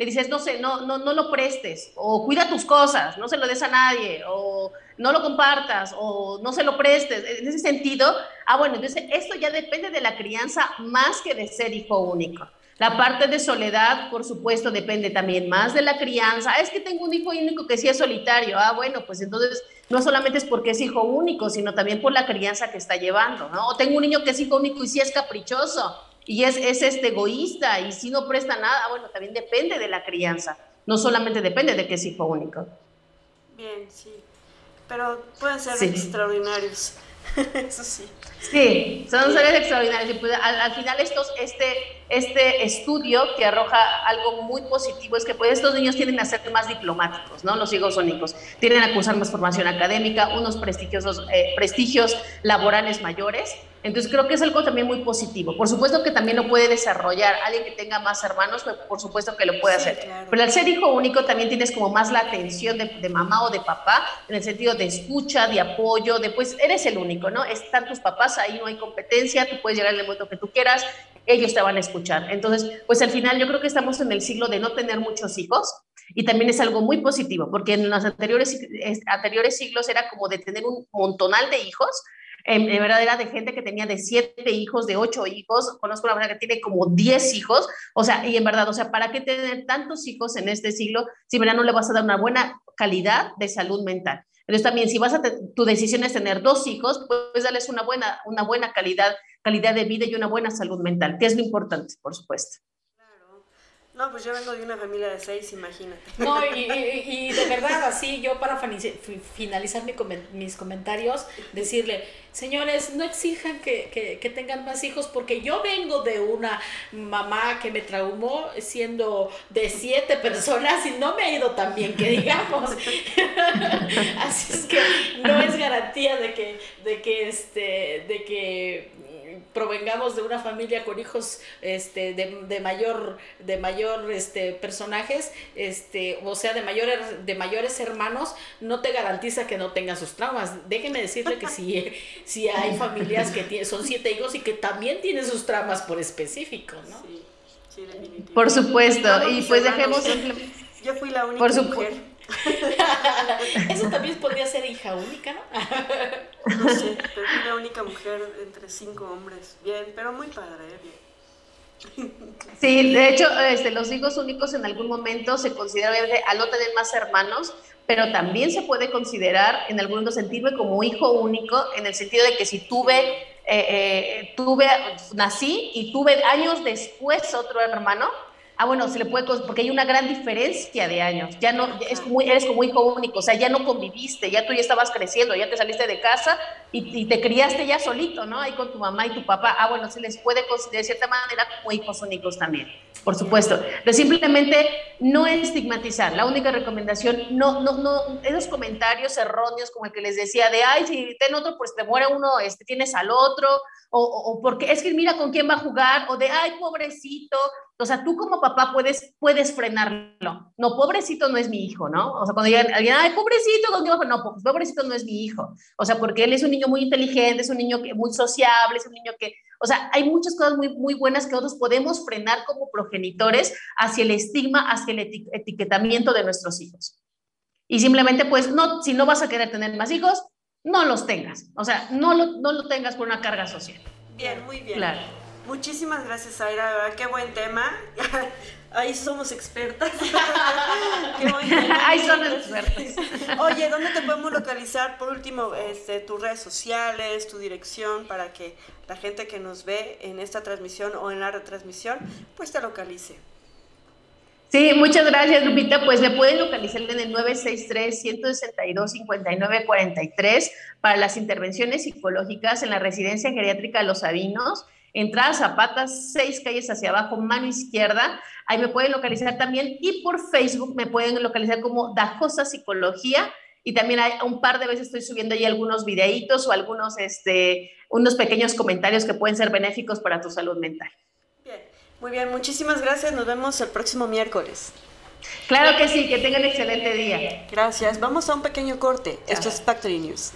le dices, no sé, no, no, no lo prestes, o cuida tus cosas, no se lo des a nadie, o no lo compartas, o no se lo prestes. En ese sentido, ah, bueno, entonces esto ya depende de la crianza más que de ser hijo único. La parte de soledad, por supuesto, depende también más de la crianza. Es que tengo un hijo único que sí es solitario. Ah, bueno, pues entonces no solamente es porque es hijo único, sino también por la crianza que está llevando, ¿no? O tengo un niño que es hijo único y sí es caprichoso y es, es este egoísta y si no presta nada, bueno, también depende de la crianza, no solamente depende de que es hijo único. Bien, sí, pero pueden ser extraordinarios, eso sí. Sí, son seres extraordinarios. Pues, al, final estos, este, este estudio que arroja algo muy positivo es que pues, estos niños tienden a ser más diplomáticos, ¿no? Los hijos únicos. Tienen a cursar más formación académica, unos prestigiosos, eh, prestigios laborales mayores entonces creo que es algo también muy positivo. Por supuesto que también lo puede desarrollar alguien que tenga más hermanos, pues, por supuesto que lo puede hacer. Pero al ser hijo único también tienes como más la atención de, mamá o de papá, en el sentido de escucha, de apoyo, de pues eres el único, ¿no? Están tus papás, ahí no hay competencia, tú puedes llegar en el momento que tú quieras, ellos te van a escuchar. Entonces, pues al final yo creo que estamos en el siglo de no tener muchos hijos y también es algo muy positivo, porque en los anteriores, anteriores siglos era como de tener un montonal de hijos, en, verdad era de gente que tenía de siete hijos, de ocho hijos, conozco una persona que tiene como diez hijos, o sea, y en verdad, o sea, ¿para qué tener tantos hijos en este siglo si verdad no le vas a dar una buena calidad de salud mental? Entonces también si vas a tu decisión es tener dos hijos, pues darles una buena, una buena calidad, calidad de vida y una buena salud mental, que es lo importante, por supuesto. No, pues yo vengo de una familia de seis, imagínate. No, y, de verdad, así yo para finalizar mis comentarios, decirle, señores, no exijan que, que, tengan más hijos porque yo vengo de una mamá que me traumó siendo de siete personas y no me ha ido tan bien que digamos. así es que no es garantía de que, de que, este, de que provengamos de una familia con hijos este, de, de mayor, de mayor este, personajes, este, o sea, de, mayor, de mayores hermanos, no te garantiza que no tengan sus traumas. Déjeme decirle que si, si hay familias que son siete hijos y que también tienen sus traumas por específico, ¿no? Sí, sí, Por supuesto, y pues dejemos... Yo fui la única por mujer. Eso también podría ser hija única, ¿no? no sé, pero fui la única mujer entre cinco hombres. Bien, pero muy padre, ¿eh? bien. Sí, de hecho, este, los hijos únicos en algún momento se considera, al no tener más hermanos, pero también se puede considerar en algún momento sentirme como hijo único, en el sentido de que si tuve, eh, eh, tuve, nací y tuve años después otro hermano, Ah, bueno, se le puede, porque hay una gran diferencia de años. Ya no, es como, eres como hijo único, o sea, ya no conviviste, ya tú ya estabas creciendo, ya te saliste de casa y, te criaste ya solito, ¿no? Ahí con tu mamá y tu papá. Ah, bueno, se les puede considerar de cierta manera como hijos únicos también, por supuesto. Pero simplemente no estigmatizar. La única recomendación, no, no, no, esos comentarios erróneos como el que les decía de, ay, si ten otro, pues te muere uno, este, tienes al otro, o, o porque es que mira con quién va a jugar, o de, ay, pobrecito, o sea, tú como papá puedes, puedes frenarlo. No, pobrecito no es mi hijo, ¿no? O sea, cuando digan alguien, ay, pobrecito, no, pues, pobrecito no es mi hijo. O sea, porque él es un niño muy inteligente, es un niño que, muy sociable, es un niño que, o sea, hay muchas cosas muy, muy buenas que nosotros podemos frenar como progenitores hacia el estigma, hacia el etiquetamiento de nuestros hijos. Y simplemente, pues, no, si no vas a querer tener más hijos, no los tengas. O sea, no lo, no lo tengas por una carga social. Bien, muy bien. Claro. Muchísimas gracias, Aira. Qué buen tema. Ahí somos expertas. Qué buen tema. Ahí son expertas. Oye, ¿dónde te podemos localizar? Por último, este, tus redes sociales, tu dirección, para que la gente que nos ve en esta transmisión o en la retransmisión, pues te localice. Sí, muchas gracias, Lupita. Pues me pueden localizar en el 963-162-5943 para las intervenciones psicológicas en la residencia geriátrica Los Sabinos Entrada Zapata, seis calles hacia abajo, mano izquierda. Ahí me pueden localizar también. Y por Facebook me pueden localizar como Dajosa Psicología. Y también hay un par de veces estoy subiendo ahí algunos videitos o algunos, este, unos pequeños comentarios que pueden ser benéficos para tu salud mental. Bien, muy bien, muchísimas gracias. Nos vemos el próximo miércoles. Claro que sí, que tengan excelente día. Gracias. Vamos a un pequeño corte. Esto es Factory News.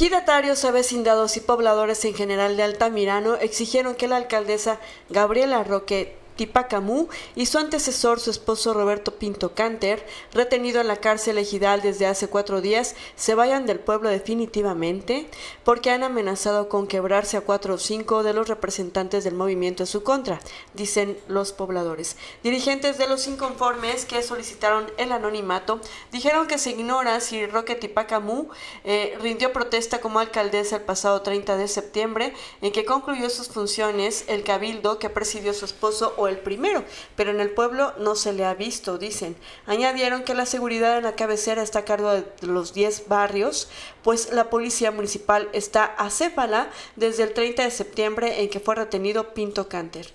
Ejidatarios, avecindados y pobladores en general de Altamirano exigieron que la alcaldesa Gabriela Roque Tipacamú y su antecesor, su esposo Roberto Pinto Canter, retenido en la cárcel ejidal desde hace cuatro días, se vayan del pueblo definitivamente porque han amenazado con quebrarse a cuatro o cinco de los representantes del movimiento en su contra, dicen los pobladores. Dirigentes de los inconformes que solicitaron el anonimato dijeron que se ignora si Roque Tipacamú eh, rindió protesta como alcaldesa el pasado 30 de septiembre, en que concluyó sus funciones el cabildo que presidió su esposo el primero, pero en el pueblo no se le ha visto, dicen. Añadieron que la seguridad en la cabecera está a cargo de los 10 barrios, pues la policía municipal está acéfala desde el 30 de septiembre en que fue retenido Pinto Canter.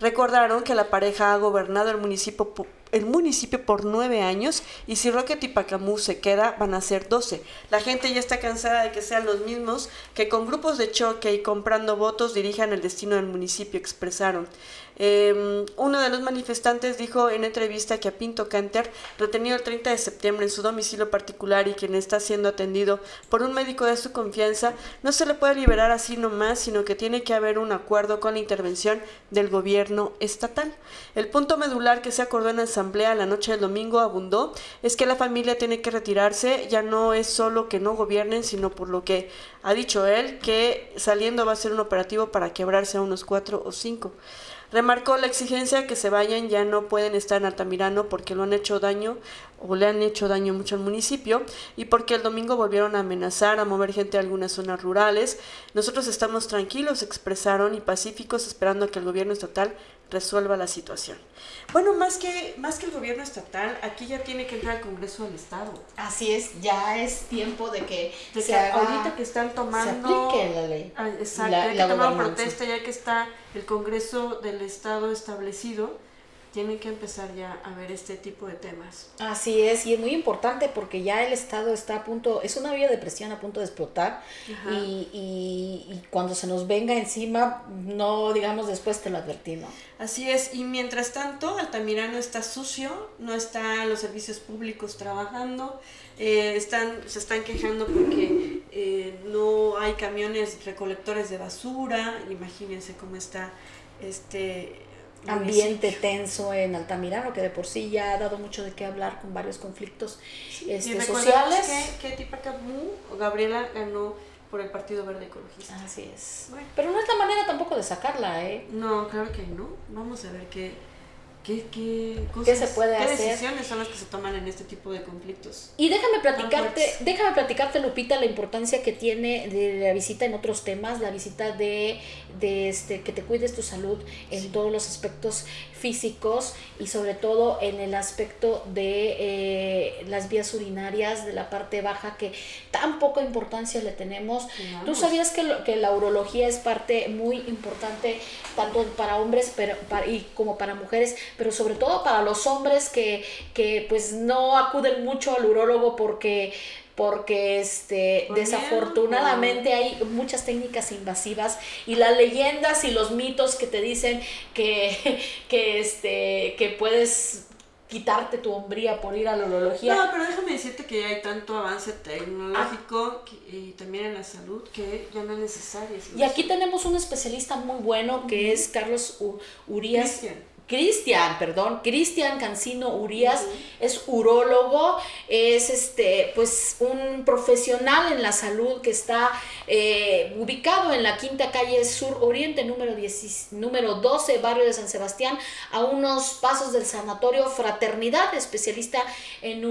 Recordaron que la pareja ha gobernado el municipio el municipio por nueve años y si Roque Tipacamú se queda van a ser doce. La gente ya está cansada de que sean los mismos que con grupos de choque y comprando votos dirijan el destino del municipio, expresaron. Em, uno de los manifestantes dijo en entrevista que a Pinto Canter, retenido el 30 de septiembre en su domicilio particular y quien está siendo atendido por un médico de su confianza, no se le puede liberar así nomás, sino que tiene que haber un acuerdo con la intervención del gobierno estatal. El punto medular que se acordó en la asamblea la noche del domingo abundó es que la familia tiene que retirarse, ya no es solo que no gobiernen, sino por lo que ha dicho él, que saliendo va a ser un operativo para quebrarse a unos cuatro o cinco. Remarcó la exigencia que se vayan, ya no pueden estar en Altamirano porque lo han hecho daño o le han hecho daño mucho al municipio y porque el domingo volvieron a amenazar, a mover gente a algunas zonas rurales. Nosotros estamos tranquilos, expresaron, y pacíficos esperando que el gobierno estatal resuelva la situación. Bueno, más que, más que el gobierno estatal, aquí ya tiene que entrar el Congreso del Estado. Así es, ya es tiempo de que, se ahorita que están tomando... Se aplique la ley. Ah, exacto, la, ya que tomaron protesta ya que está el Congreso del Estado establecido tienen que empezar ya a ver este tipo de temas. Así es, y es muy importante porque ya el Estado está a punto, es una vía de presión a punto de explotar y, y, cuando se nos venga encima, no digamos después te lo advertí, ¿no? Así es, y mientras tanto Altamirano está sucio, no están los servicios públicos trabajando, eh, están, se están quejando porque eh, no hay camiones recolectores de basura, imagínense cómo está este ambiente tenso en Altamirano, que de por sí ya ha dado mucho de qué hablar con varios conflictos este, sociales. Que, que o Gabriela ganó por el Partido Verde Ecologista. Así es. Pero no es la manera tampoco de sacarla, ¿eh? No, claro que no. Vamos a ver qué, ¿Qué, qué, ¿Qué se puede ¿qué hacer? decisiones son las que se toman en este tipo de conflictos? Y déjame platicarte, déjame platicarte, Lupita, la importancia que tiene de la visita en otros temas, la visita de, de este, que te cuides tu salud en todos los aspectos físicos y sobre todo en el aspecto de eh, las vías urinarias de la parte baja que tan poca importancia le tenemos. Tú sabías que, que la urología es parte muy importante tanto para hombres pero, y como para mujeres, pero sobre todo para los hombres que, que pues no acuden mucho al urólogo porque porque este desafortunadamente hay muchas técnicas invasivas y las leyendas y los mitos que te dicen que, que este que puedes quitarte tu hombría por ir a la urología. No, pero déjame decirte que hay tanto avance tecnológico y también en la salud que ya no es necesario. Y aquí tenemos un especialista muy bueno que es Carlos Urias. Cristian, perdón, Cristian Cancino Urias, es urólogo, es este, pues un profesional en la salud que está eh, ubicado en la quinta calle Sur Oriente, número, 10, número 12, barrio de San Sebastián, a unos pasos del sanatorio Fraternidad, especialista en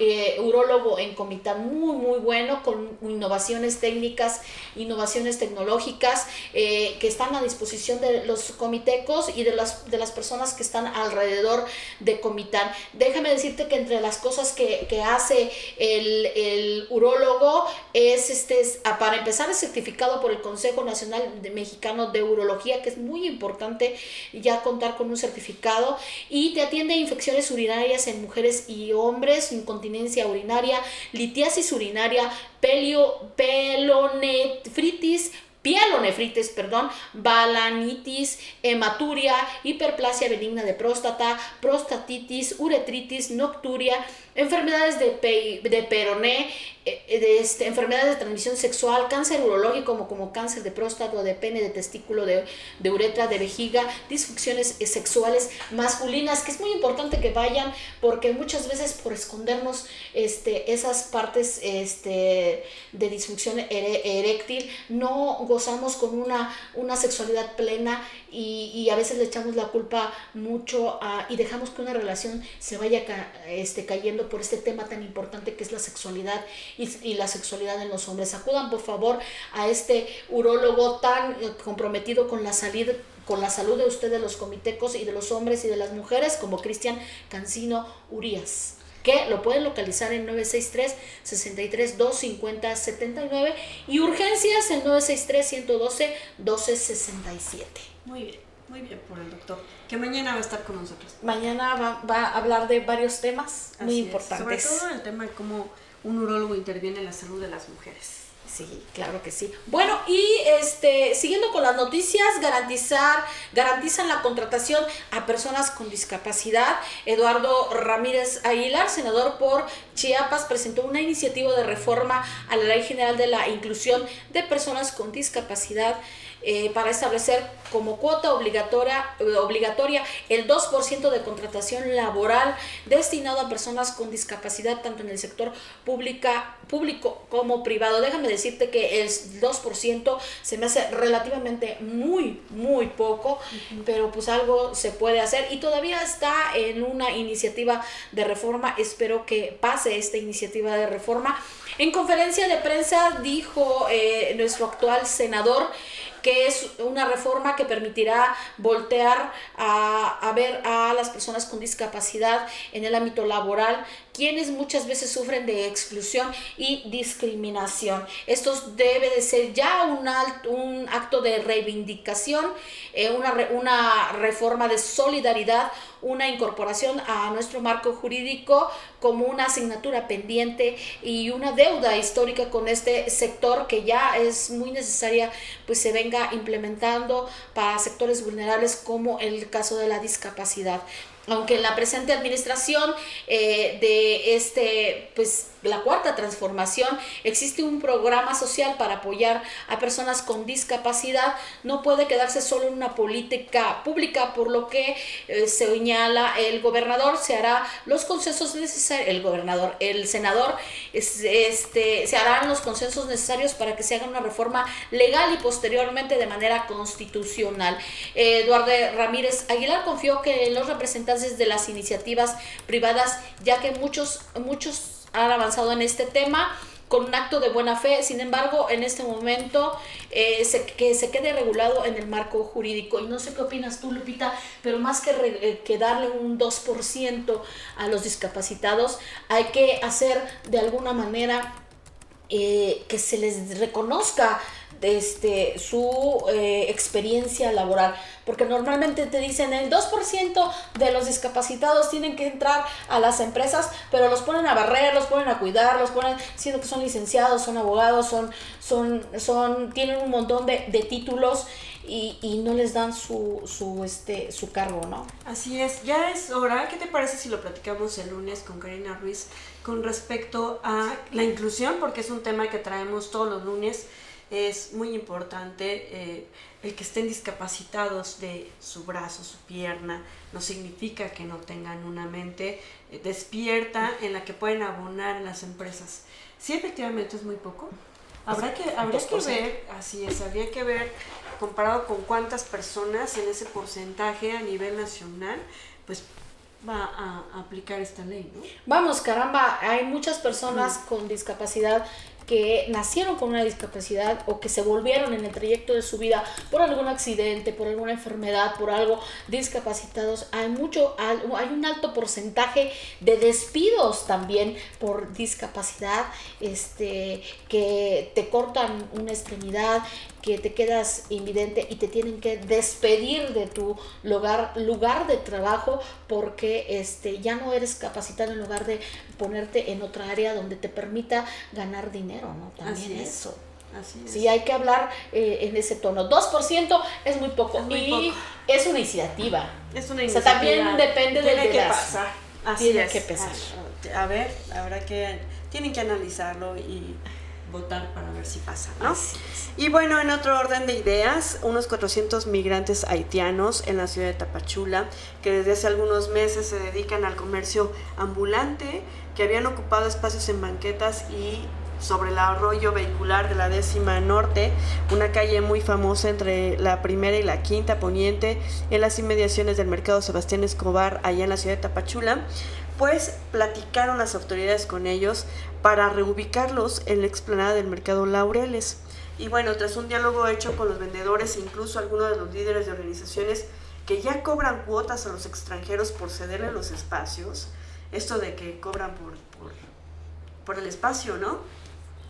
eh, urólogo en Comitán, muy, muy bueno, con innovaciones técnicas, innovaciones tecnológicas eh, que están a disposición de los comitecos y de las, de las personas que están alrededor de Comitán. Déjame decirte que entre las cosas que, hace el, el, urólogo es, este, para empezar, es certificado por el Consejo Nacional de Mexicano de Urología, que es muy importante ya contar con un certificado, y te atiende infecciones urinarias en mujeres y hombres, incontinencia urinaria, litiasis urinaria, pelio, pelonefritis, pielonefritis, perdón, balanitis, hematuria, hiperplasia benigna de próstata, prostatitis, uretritis, nocturia, enfermedades de, de peroné, eh, de este, enfermedades de transmisión sexual, cáncer urológico como, como cáncer de próstata, de pene, de testículo, de, de uretra, de vejiga, disfunciones eh, sexuales masculinas, que es muy importante que vayan porque muchas veces por escondernos este, esas partes este, de disfunción eréctil no gozamos con una, una sexualidad plena y, a veces le echamos la culpa mucho a, y dejamos que una relación se vaya este, cayendo por este tema tan importante que es la sexualidad y, la sexualidad en los hombres. Acudan por favor a este urólogo tan eh, comprometido con la salida con la salud de ustedes, los comitecos y de los hombres y de las mujeres, como Cristian Cancino Urias que lo pueden localizar en 963 63 250 79 y urgencias en 963 112 1267. Muy bien. Muy bien por el doctor, que mañana va a estar con nosotros. Mañana va, va a hablar de varios temas muy importantes. Sobre todo el tema de cómo un urólogo interviene en la salud de las mujeres. Sí, claro que sí. Bueno, y este, siguiendo con las noticias, garantizar, garantizan la contratación a personas con discapacidad. Eduardo Ramírez Aguilar, senador por Chiapas, presentó una iniciativa de reforma a la Ley General de la Inclusión de Personas con Discapacidad eh, para establecer como cuota obligatoria, obligatoria el 2% de contratación laboral destinado a personas con discapacidad tanto en el sector pública, público como privado. Déjame decirte que el 2% se me hace relativamente muy, muy poco, pero pues algo se puede hacer y todavía está en una iniciativa de reforma. Espero que pase esta iniciativa de reforma. En conferencia de prensa dijo eh, nuestro actual senador que es una reforma que permitirá voltear a, a, ver a las personas con discapacidad en el ámbito laboral, quienes muchas veces sufren de exclusión y discriminación. Esto debe de ser ya un, acto de reivindicación, eh, una reforma de solidaridad, una incorporación a nuestro marco jurídico como una asignatura pendiente y una deuda histórica con este sector que ya es muy necesaria pues se venga implementando para sectores vulnerables como el caso de la discapacidad. Aunque en la presente administración eh, de este, pues la cuarta transformación, existe un programa social para apoyar a personas con discapacidad, no puede quedarse solo en una política pública, por lo que eh, señala el gobernador, se hará los consensos necesarios, el gobernador, el senador, este, se harán los consensos necesarios para que se haga una reforma legal y posteriormente de manera constitucional. Eduardo Ramírez Aguilar confió que los representantes de las iniciativas privadas, ya que muchos, muchos han avanzado en este tema, con un acto de buena fe. Sin embargo, en este momento eh, que se quede regulado en el marco jurídico. Y no sé qué opinas tú, Lupita, pero más que, eh, darle un 2% a los discapacitados, hay que hacer de alguna manera eh, que se les reconozca este, su eh, experiencia laboral, porque normalmente te dicen el 2% de los discapacitados tienen que entrar a las empresas, pero los ponen a barrer, los ponen a cuidar, los ponen, siendo que son licenciados, son abogados, son, son, son, tienen un montón de, de títulos y, y, no les dan su, su, este, su cargo, ¿no? Así es, ya es hora, ¿qué te parece si lo platicamos el lunes con Karina Ruiz con respecto a la inclusión? Porque es un tema que traemos todos los lunes es muy importante eh, el que estén discapacitados de su brazo, su pierna, no significa que no tengan una mente eh, despierta en la que pueden abonar en las empresas. Sí, efectivamente es muy poco. Habrá que, habría que ver, así es, habría que ver comparado con cuántas personas en ese porcentaje a nivel nacional, pues va a, aplicar esta ley, ¿no? Vamos, caramba, hay muchas personas con discapacidad que nacieron con una discapacidad o que se volvieron en el trayecto de su vida por algún accidente, por alguna enfermedad, por algo discapacitados, hay mucho, hay un alto porcentaje de despidos también por discapacidad, este, que te cortan una extremidad, que te quedas invidente y te tienen que despedir de tu lugar, lugar de trabajo porque este, ya no eres capacitado en lugar de ponerte en otra área donde te permita ganar dinero, ¿no? También eso. Así es. Sí, hay que hablar eh, en ese tono. 2% es muy poco. y es una iniciativa. Es una iniciativa. O sea, también depende de Tiene que pasar. Así Tiene que pesar. A ver, habrá que, tienen que analizarlo y votar para ver si pasa, ¿no? Y bueno, en otro orden de ideas, unos 400 migrantes haitianos en la ciudad de Tapachula, que desde hace algunos meses se dedican al comercio ambulante, que habían ocupado espacios en banquetas y sobre el arroyo vehicular de la décima norte, una calle muy famosa entre la primera y la quinta poniente, en las inmediaciones del mercado Sebastián Escobar, allá en la ciudad de Tapachula, pues platicaron las autoridades con ellos para reubicarlos en la explanada del mercado Laureles. Y bueno, tras un diálogo hecho con los vendedores e incluso algunos de los líderes de organizaciones que ya cobran cuotas a los extranjeros por cederle los espacios, esto de que cobran por, por, el espacio, ¿no?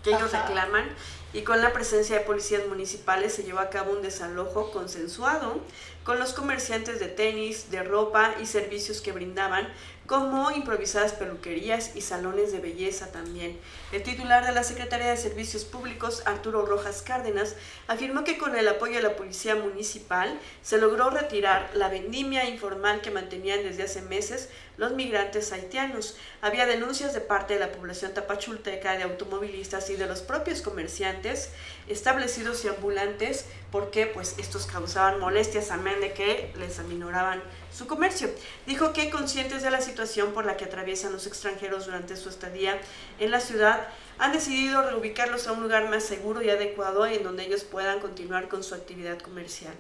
Que ellos reclaman, y con la presencia de policías municipales se llevó a cabo un desalojo consensuado con los comerciantes de tenis, de ropa y servicios que brindaban como improvisadas peluquerías y salones de belleza también. El titular de la Secretaría de Servicios Públicos, Arturo Rojas Cárdenas, afirmó que con el apoyo de la Policía Municipal se logró retirar la vendimia informal que mantenían desde hace meses los migrantes haitianos. Había denuncias de parte de la población tapachulteca, de automovilistas y de los propios comerciantes establecidos y ambulantes porque pues estos causaban molestias amén de que les aminoraban su comercio. Dijo que conscientes de la situación por la que atraviesan los extranjeros durante su estadía en la ciudad, han decidido reubicarlos a un lugar más seguro y adecuado en donde ellos puedan continuar con su actividad comercial.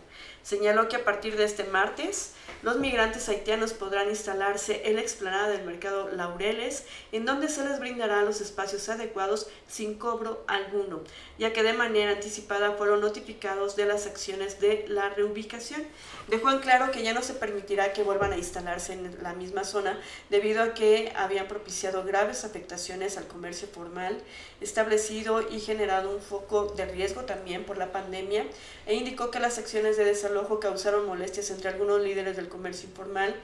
Señaló que a partir de este martes, los migrantes haitianos podrán instalarse en la explanada del mercado Laureles, en donde se les brindará los espacios adecuados sin cobro alguno, ya que de manera anticipada fueron notificados de las acciones de la reubicación. Dejó en claro que ya no se permitirá que vuelvan a instalarse en la misma zona, debido a que habían propiciado graves afectaciones al comercio formal establecido y generado un foco de riesgo también por la pandemia, e indicó que las acciones de desarrollo ojo causaron molestias entre algunos líderes del comercio informal,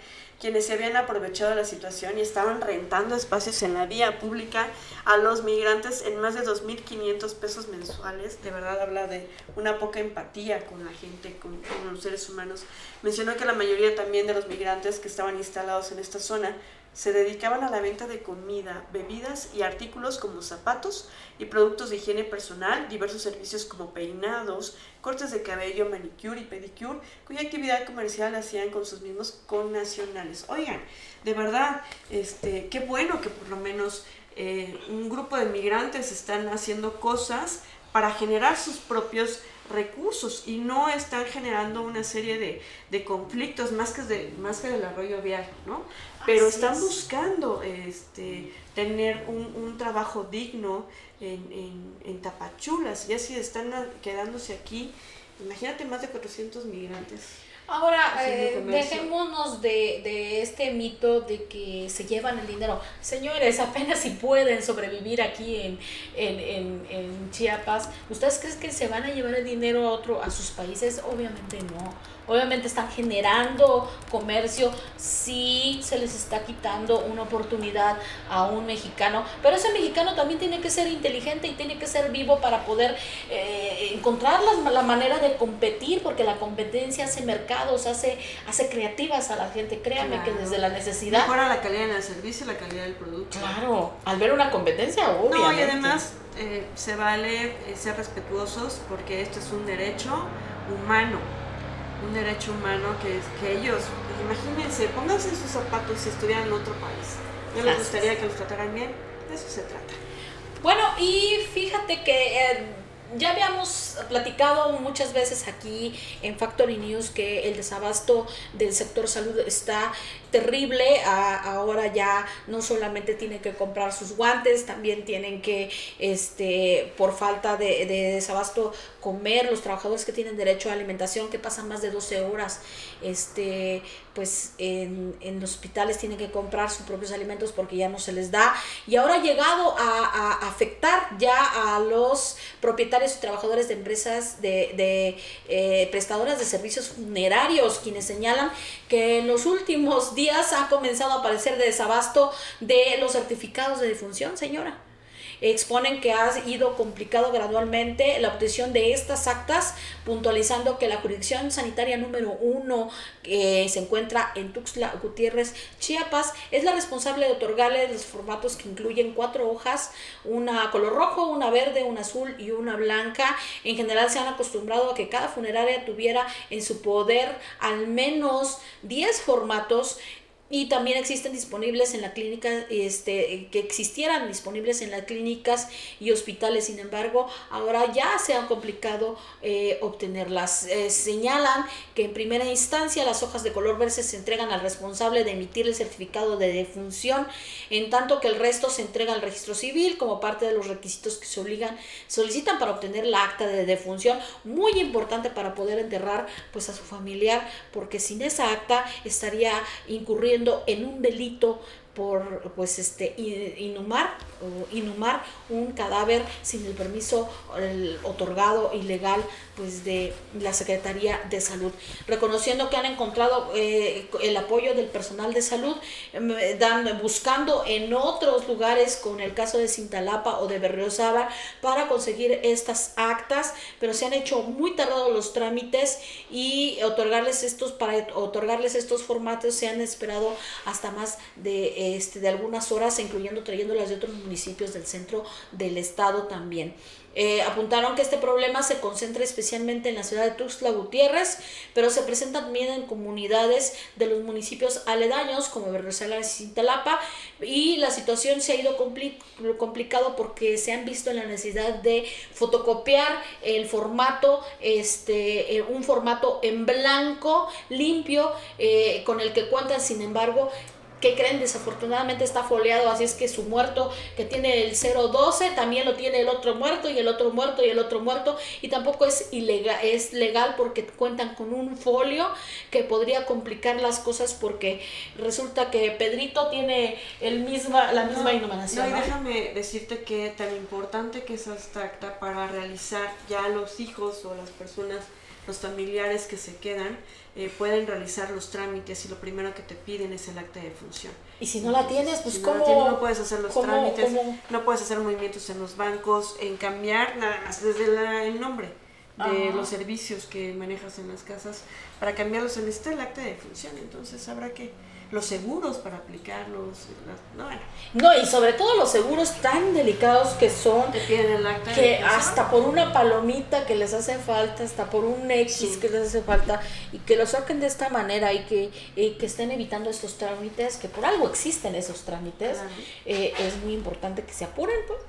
quienes se habían aprovechado de la situación y estaban rentando espacios en la vía pública a los migrantes en más de 2.500 pesos mensuales. De verdad habla de una poca empatía con la gente, con los seres humanos. Mencionó que la mayoría también de los migrantes que estaban instalados en esta zona se dedicaban a la venta de comida, bebidas y artículos como zapatos y productos de higiene personal, diversos servicios como peinados, cortes de cabello, manicure y pedicure, cuya actividad comercial hacían con sus mismos connacionales. Oigan, de verdad, este, qué bueno que por lo menos eh, un grupo de migrantes están haciendo cosas para generar sus propios recursos y no están generando una serie de, de conflictos más que, de, más que del arroyo vial, ¿no? Pero están buscando este, tener un, un trabajo digno en, en, en, Tapachulas y así están quedándose aquí, imagínate más de 400 migrantes. Ahora, eh, dejémonos de, de, este mito de que se llevan el dinero. Señores, apenas si pueden sobrevivir aquí en, en, en, en Chiapas, ¿ustedes creen que se van a llevar el dinero a, otro, a sus países? Obviamente no obviamente están generando comercio, sí se les está quitando una oportunidad a un mexicano, pero ese mexicano también tiene que ser inteligente y tiene que ser vivo para poder eh, encontrar la, la, manera de competir, porque la competencia hace mercados, hace, hace creativas a la gente, créanme claro. que desde la necesidad... Mejora la calidad del servicio y la calidad del producto. Claro, al ver una competencia, obviamente. No, y además eh, se vale eh, ser respetuosos porque esto es un derecho humano un derecho humano que, que ellos, imagínense, pónganse en sus zapatos si estuvieran en otro país. ¿No les gustaría que los trataran bien? De eso se trata. Bueno, y fíjate que eh, ya habíamos platicado muchas veces aquí en Factory News que el desabasto del sector salud está terrible. A, ahora ya no solamente tienen que comprar sus guantes, también tienen que, este, por falta de, de, desabasto, comer. Los trabajadores que tienen derecho a alimentación, que pasan más de 12 horas, este, pues en, en hospitales tienen que comprar sus propios alimentos porque ya no se les da. Y ahora ha llegado a, afectar ya a los propietarios y trabajadores de empresas de, de eh, prestadoras de servicios funerarios, quienes señalan que en los últimos días ha comenzado a aparecer desabasto de los certificados de defunción, señora exponen que ha ido complicado gradualmente la obtención de estas actas, puntualizando que la jurisdicción sanitaria número uno que se encuentra en Tuxtla Gutiérrez, Chiapas, es la responsable de otorgarle los formatos que incluyen cuatro hojas, una color rojo, una verde, una azul y una blanca. En general se han acostumbrado a que cada funeraria tuviera en su poder al menos 10 formatos y también existen disponibles en la clínica, este, que existieran disponibles en las clínicas y hospitales, sin embargo, ahora ya se ha complicado eh, obtenerlas. Eh, señalan que en primera instancia las hojas de color verde se entregan al responsable de emitir el certificado de defunción, en tanto que el resto se entrega al registro civil como parte de los requisitos que se obligan, solicitan para obtener la acta de defunción, muy importante para poder enterrar pues a su familiar, porque sin esa acta estaría incurriendo en un delito por pues este inhumar inhumar un cadáver sin el permiso el otorgado ilegal pues de la Secretaría de Salud. Reconociendo que han encontrado eh, el apoyo del personal de salud eh, buscando en otros lugares con el caso de Cintalapa o de Berriosaba para conseguir estas actas pero se han hecho muy tardados los trámites y otorgarles estos para otorgarles estos formatos se han esperado hasta más de este, de algunas horas, incluyendo trayéndolas de otros municipios del centro del estado también. Eh, apuntaron que este problema se concentra especialmente en la ciudad de Tuxtla Gutiérrez, pero se presenta también en comunidades de los municipios aledaños como Berriozábal y Cintalapa y la situación se ha ido compli complicado porque se han visto en la necesidad de fotocopiar el formato, este, eh, un formato en blanco, limpio, eh, con el que cuentan sin embargo ¿Qué creen? Desafortunadamente está foliado, así es que su muerto que tiene el 012 también lo tiene el otro muerto y el otro muerto y el otro muerto y tampoco es ilegal, es legal porque cuentan con un folio que podría complicar las cosas porque resulta que Pedrito tiene el misma, la misma no. No, y déjame decirte que tan importante que es esta acta para realizar ya los hijos o las personas los familiares que se quedan eh, pueden realizar los trámites y lo primero que te piden es el acta de función. Y si no la tienes, pues si ¿cómo? No, tienes, no puedes hacer los ¿cómo, trámites, cómo? no puedes hacer movimientos en los bancos, en cambiar nada más desde la, el nombre. de los servicios que manejas en las casas para cambiarlos en este el acta de función. Entonces habrá que los seguros para aplicarlos. no, no, y sobre todo los seguros tan delicados que son, Te piden acta que hasta por una palomita que les hace falta, hasta por un X que les hace falta, y que lo saquen de esta manera y que, que estén evitando estos trámites, que por algo existen esos trámites, eh, es muy importante que se apuren. Pues.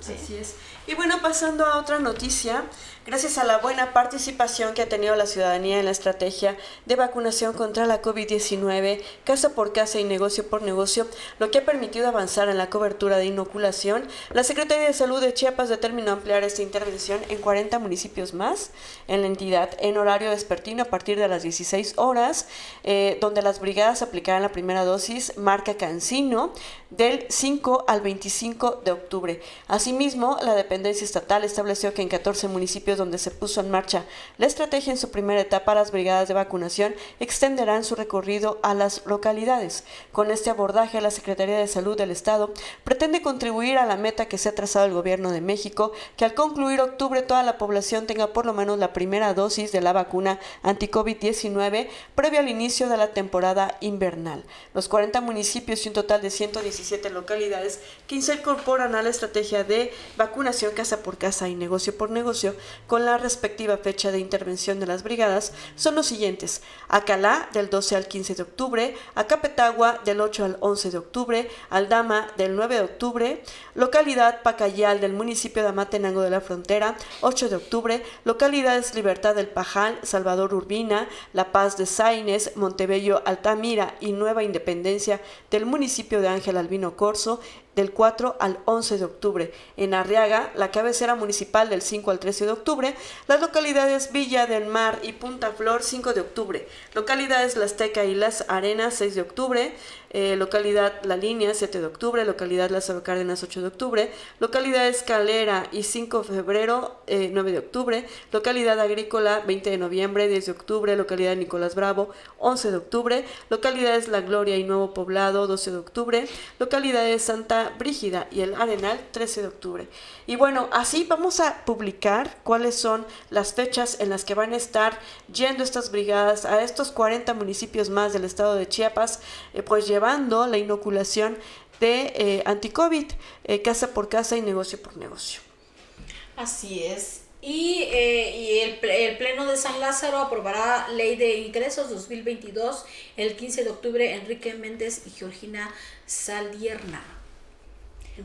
Así es. Y bueno, pasando a otra noticia, gracias a la buena participación que ha tenido la ciudadanía en la estrategia de vacunación contra la COVID-19, casa por casa y negocio por negocio, lo que ha permitido avanzar en la cobertura de inoculación, la Secretaría de Salud de Chiapas determinó ampliar esta intervención en 40 municipios más en la entidad en horario vespertino a partir de las 16 horas, eh, donde las brigadas aplicarán la primera dosis marca Cancino del 5 al 25 de octubre. Asimismo, la dependencia estatal estableció que en 14 municipios donde se puso en marcha la estrategia en su primera etapa, las brigadas de vacunación extenderán su recorrido a las localidades. Con este abordaje, la Secretaría de Salud del Estado pretende contribuir a la meta que se ha trazado el Gobierno de México, que al concluir octubre toda la población tenga por lo menos la primera dosis de la vacuna anti-COVID-19 previo al inicio de la temporada invernal. Los 40 municipios y un total de 117 localidades que se incorporan a la estrategia de vacunación casa por casa y negocio por negocio con la respectiva fecha de intervención de las brigadas son los siguientes. Acalá del 12 al 15 de octubre, Acapetagua del 8 al 11 de octubre, Aldama del 9 de octubre, localidad Pacayal del municipio de Amatenango de la Frontera, 8 de octubre, localidades Libertad del Pajal, Salvador Urbina, La Paz de Saines, Montebello Altamira y Nueva Independencia del municipio de Ángel Albino Corso, del 4 al 11 de octubre. En Arriaga, la cabecera municipal del 5 al 13 de octubre. Las localidades Villa del Mar y Punta Flor, 5 de octubre. Localidades La Azteca y Las Arenas, 6 de octubre. Eh, localidad La Línea, 7 de octubre, localidad Lázaro Cárdenas, 8 de octubre, localidad Escalera y 5 de febrero, 9 eh, de octubre, localidad Agrícola, 20 de noviembre, 10 de octubre, localidad Nicolás Bravo, 11 de octubre, localidades La Gloria y Nuevo Poblado, 12 de octubre, localidades Santa Brígida y El Arenal, 13 de octubre. Y bueno, así vamos a publicar cuáles son las fechas en las que van a estar yendo estas brigadas a estos 40 municipios más del estado de Chiapas, eh, pues llevar la inoculación de eh, anti-COVID, eh, casa por casa y negocio por negocio. Así es. Y, eh, el, Pleno de San Lázaro aprobará Ley de Ingresos 2022 el 15 de octubre. Enrique Méndez y Georgina Salierna.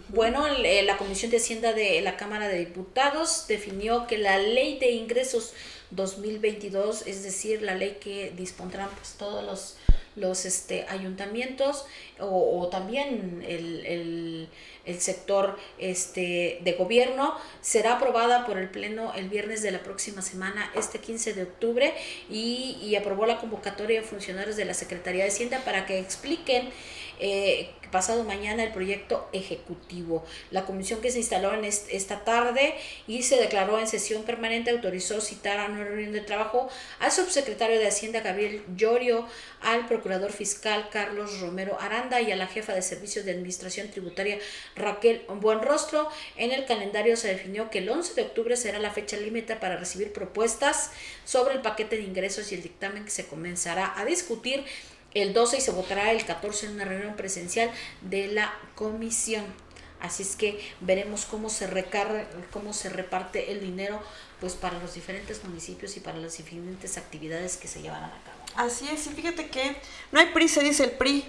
Bueno, la Comisión de Hacienda de la Cámara de Diputados definió que la Ley de Ingresos 2022, es decir, la ley que dispondrán pues, todos los los este, ayuntamientos o, también el, sector este, de gobierno será aprobada por el Pleno el viernes de la próxima semana, este 15 de octubre, y, y aprobó la convocatoria de funcionarios de la Secretaría de Hacienda para que expliquen eh, pasado mañana el proyecto ejecutivo. La comisión que se instaló en esta tarde y se declaró en sesión permanente autorizó citar a una reunión de trabajo al subsecretario de Hacienda Gabriel Llorio, al procurador fiscal Carlos Romero Aranda y a la jefa de servicios de administración tributaria Raquel Buenrostro. En el calendario se definió que el 11 de octubre será la fecha límite para recibir propuestas sobre el paquete de ingresos y el dictamen que se comenzará a discutir el 12 y se votará el 14 en una reunión presencial de la comisión. Así es que veremos cómo se recarga, cómo se reparte el dinero pues para los diferentes municipios y para las diferentes actividades que se llevan a cabo. Así es, y fíjate que no hay prisa, dice el PRI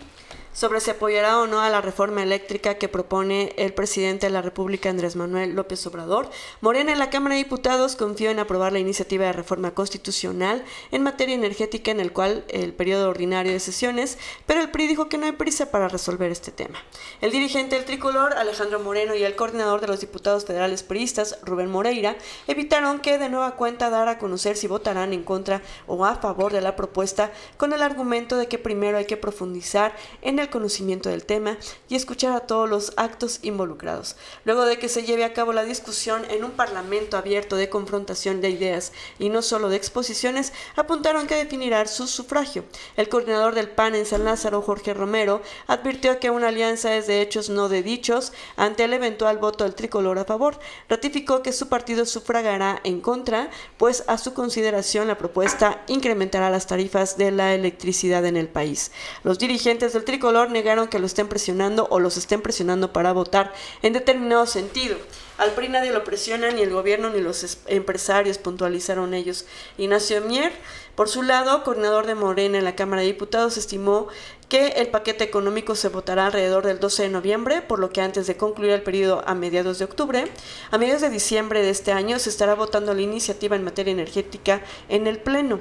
sobre si apoyará o no a la reforma eléctrica que propone el presidente de la República, Andrés Manuel López Obrador. Morena en la Cámara de Diputados confió en aprobar la iniciativa de reforma constitucional en materia energética en el cual el periodo ordinario de sesiones, pero el PRI dijo que no hay prisa para resolver este tema. El dirigente del tricolor, Alejandro Moreno, y el coordinador de los diputados federales priistas, Rubén Moreira, evitaron que de nueva cuenta dar a conocer si votarán en contra o a favor de la propuesta con el argumento de que primero hay que profundizar en el conocimiento del tema y escuchar a todos los actos involucrados. Luego de que se lleve a cabo la discusión en un parlamento abierto de confrontación de ideas y no solo de exposiciones, apuntaron que definirá su sufragio. El coordinador del PAN en San Lázaro, Jorge Romero, advirtió que una alianza es de hechos no de dichos ante el eventual voto del tricolor a favor. Ratificó que su partido sufragará en contra, pues a su consideración la propuesta incrementará las tarifas de la electricidad en el país. Los dirigentes del tricolor negaron que lo estén presionando o los estén presionando para votar en determinado sentido. Al PRI nadie lo presiona, ni el gobierno ni los empresarios, puntualizaron ellos. Ignacio Mier, por su lado, coordinador de Morena en la Cámara de Diputados, estimó que el paquete económico se votará alrededor del 12 de noviembre, por lo que antes de concluir el periodo a mediados de octubre, a mediados de diciembre de este año se estará votando la iniciativa en materia energética en el Pleno.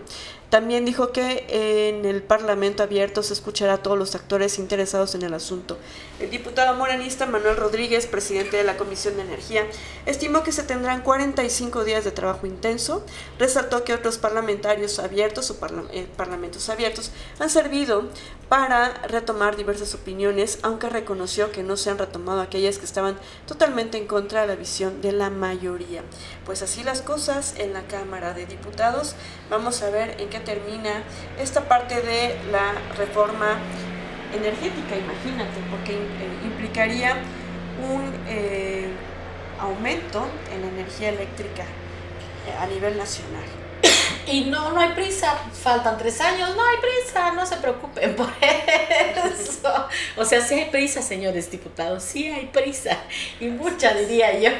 También dijo que en el Parlamento abierto se escuchará a todos los actores interesados en el asunto. El diputado morenista Manuel Rodríguez, presidente de la Comisión de Energía, estimó que se tendrán 45 días de trabajo intenso. Resaltó que otros parlamentarios abiertos o eh, parlamentos abiertos han servido para retomar diversas opiniones, aunque reconoció que no se han retomado aquellas que estaban totalmente en contra de la visión de la mayoría. Pues así las cosas en la Cámara de Diputados. Vamos a ver en qué termina esta parte de la reforma energética, imagínate, porque eh, implicaría un eh, aumento en la energía eléctrica eh, a nivel nacional. Y no, no hay prisa, faltan tres años, no hay prisa, no se preocupen por eso. O sea, sí hay prisa, señores diputados, sí hay prisa, y mucha diría yo.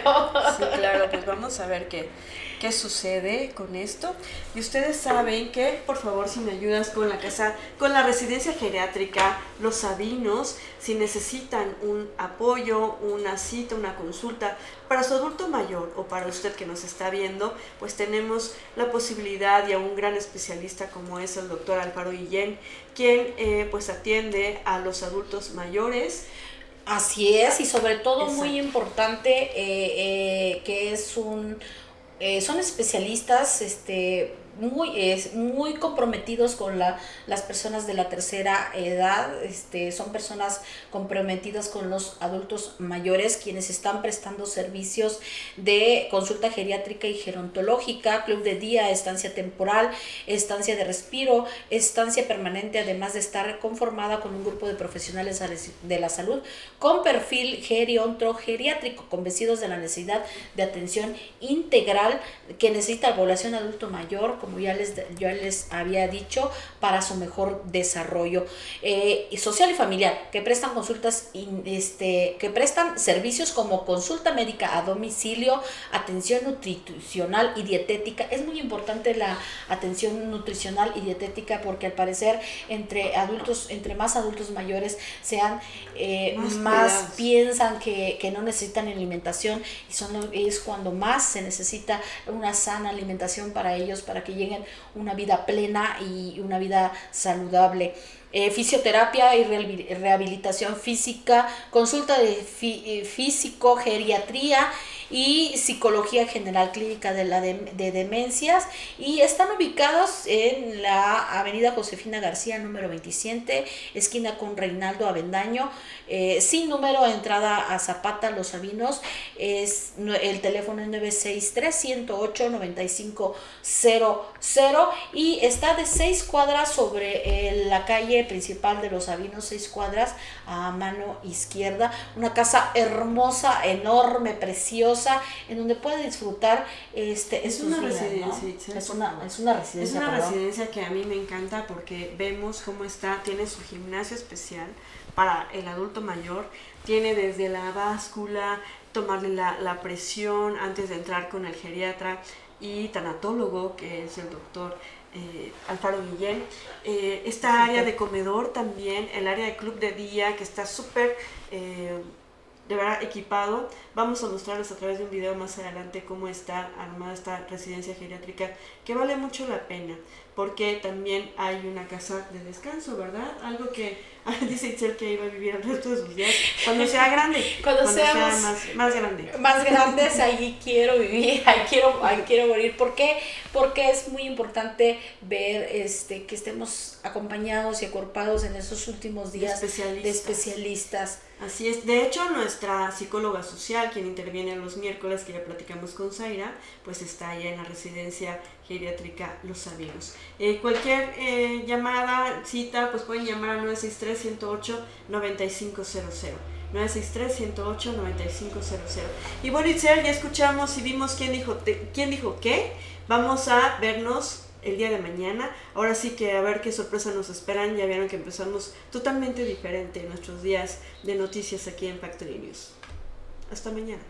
Sí, claro, pues vamos a ver qué, qué sucede con esto. Y ustedes saben que, por favor, si me ayudas con la casa, con la residencia geriátrica, los sabinos, si necesitan un apoyo, una cita, una consulta para su adulto mayor o para usted que nos está viendo, pues tenemos la posibilidad y a un gran especialista como es el doctor Alfaro Guillén, quien eh, pues atiende a los adultos mayores. Así es, y sobre todo muy importante eh, eh, que es un eh, son especialistas este, muy, es, muy comprometidos con la, las personas de la tercera edad, este, son personas comprometidas con los adultos mayores quienes están prestando servicios de consulta geriátrica y gerontológica, club de día, estancia temporal, estancia de respiro, estancia permanente, además de estar conformada con un grupo de profesionales de la salud con perfil geriontogeriátrico, convencidos de la necesidad de atención integral que necesita la población adulto mayor, ya les, ya les había dicho, para su mejor desarrollo eh, social y familiar, que prestan consultas, este, que prestan servicios como consulta médica a domicilio, atención nutricional y dietética. Es muy importante la atención nutricional y dietética porque al parecer entre adultos, entre más adultos mayores sean eh, más, piensan que, que, no necesitan alimentación y son, es cuando más se necesita una sana alimentación para ellos, para que lleguen una vida plena y una vida saludable. Eh, fisioterapia y rehabilitación física, consulta de eh, físico, geriatría y psicología general clínica de, la de, demencias y están ubicados en la avenida Josefina García número 27, esquina con Reinaldo Avendaño, eh, sin número entrada a Zapata, Los Sabinos, es, el teléfono es 963 108 9500 y está de seis cuadras sobre la calle principal de Los Sabinos, seis cuadras a mano izquierda. Una casa hermosa, enorme, preciosa, en donde puede disfrutar este, es una residencia. Es, una, es una residencia. Es una residencia que a mí me encanta porque vemos cómo está, tiene su gimnasio especial para el adulto mayor, tiene desde la báscula, tomarle la, la presión antes de entrar con el geriatra y tanatólogo, que es el doctor eh, Alfaro Guillén. Eh, esta área de comedor también, el área de club de día que está súper eh, de verdad equipado. Vamos a mostrarles a través de un video más adelante cómo está armada esta residencia geriátrica que vale mucho la pena porque también hay una casa de descanso, ¿verdad? Algo que Dice Itzel que iba a vivir el resto de sus días cuando sea grande. Cuando, sea seamos más, grande. Más grandes, ahí quiero vivir, ahí quiero, ahí quiero morir. ¿Por qué? Porque es muy importante ver este, que estemos acompañados y acorpados en esos últimos días de especialistas Así es. De hecho, nuestra psicóloga social, quien interviene los miércoles, que ya platicamos con Zaira, pues está allá en la residencia geriátrica Los Amigos. Eh, cualquier eh, llamada, cita, pues pueden llamar al 963-108-9500. 963-108-9500. Y bueno, Itzel, ya escuchamos y vimos quién dijo, quién dijo qué. Vamos a vernos el día de mañana. Ahora sí que a ver qué sorpresa nos esperan. Ya vieron que empezamos totalmente diferente en nuestros días de noticias aquí en Factory News. Hasta mañana.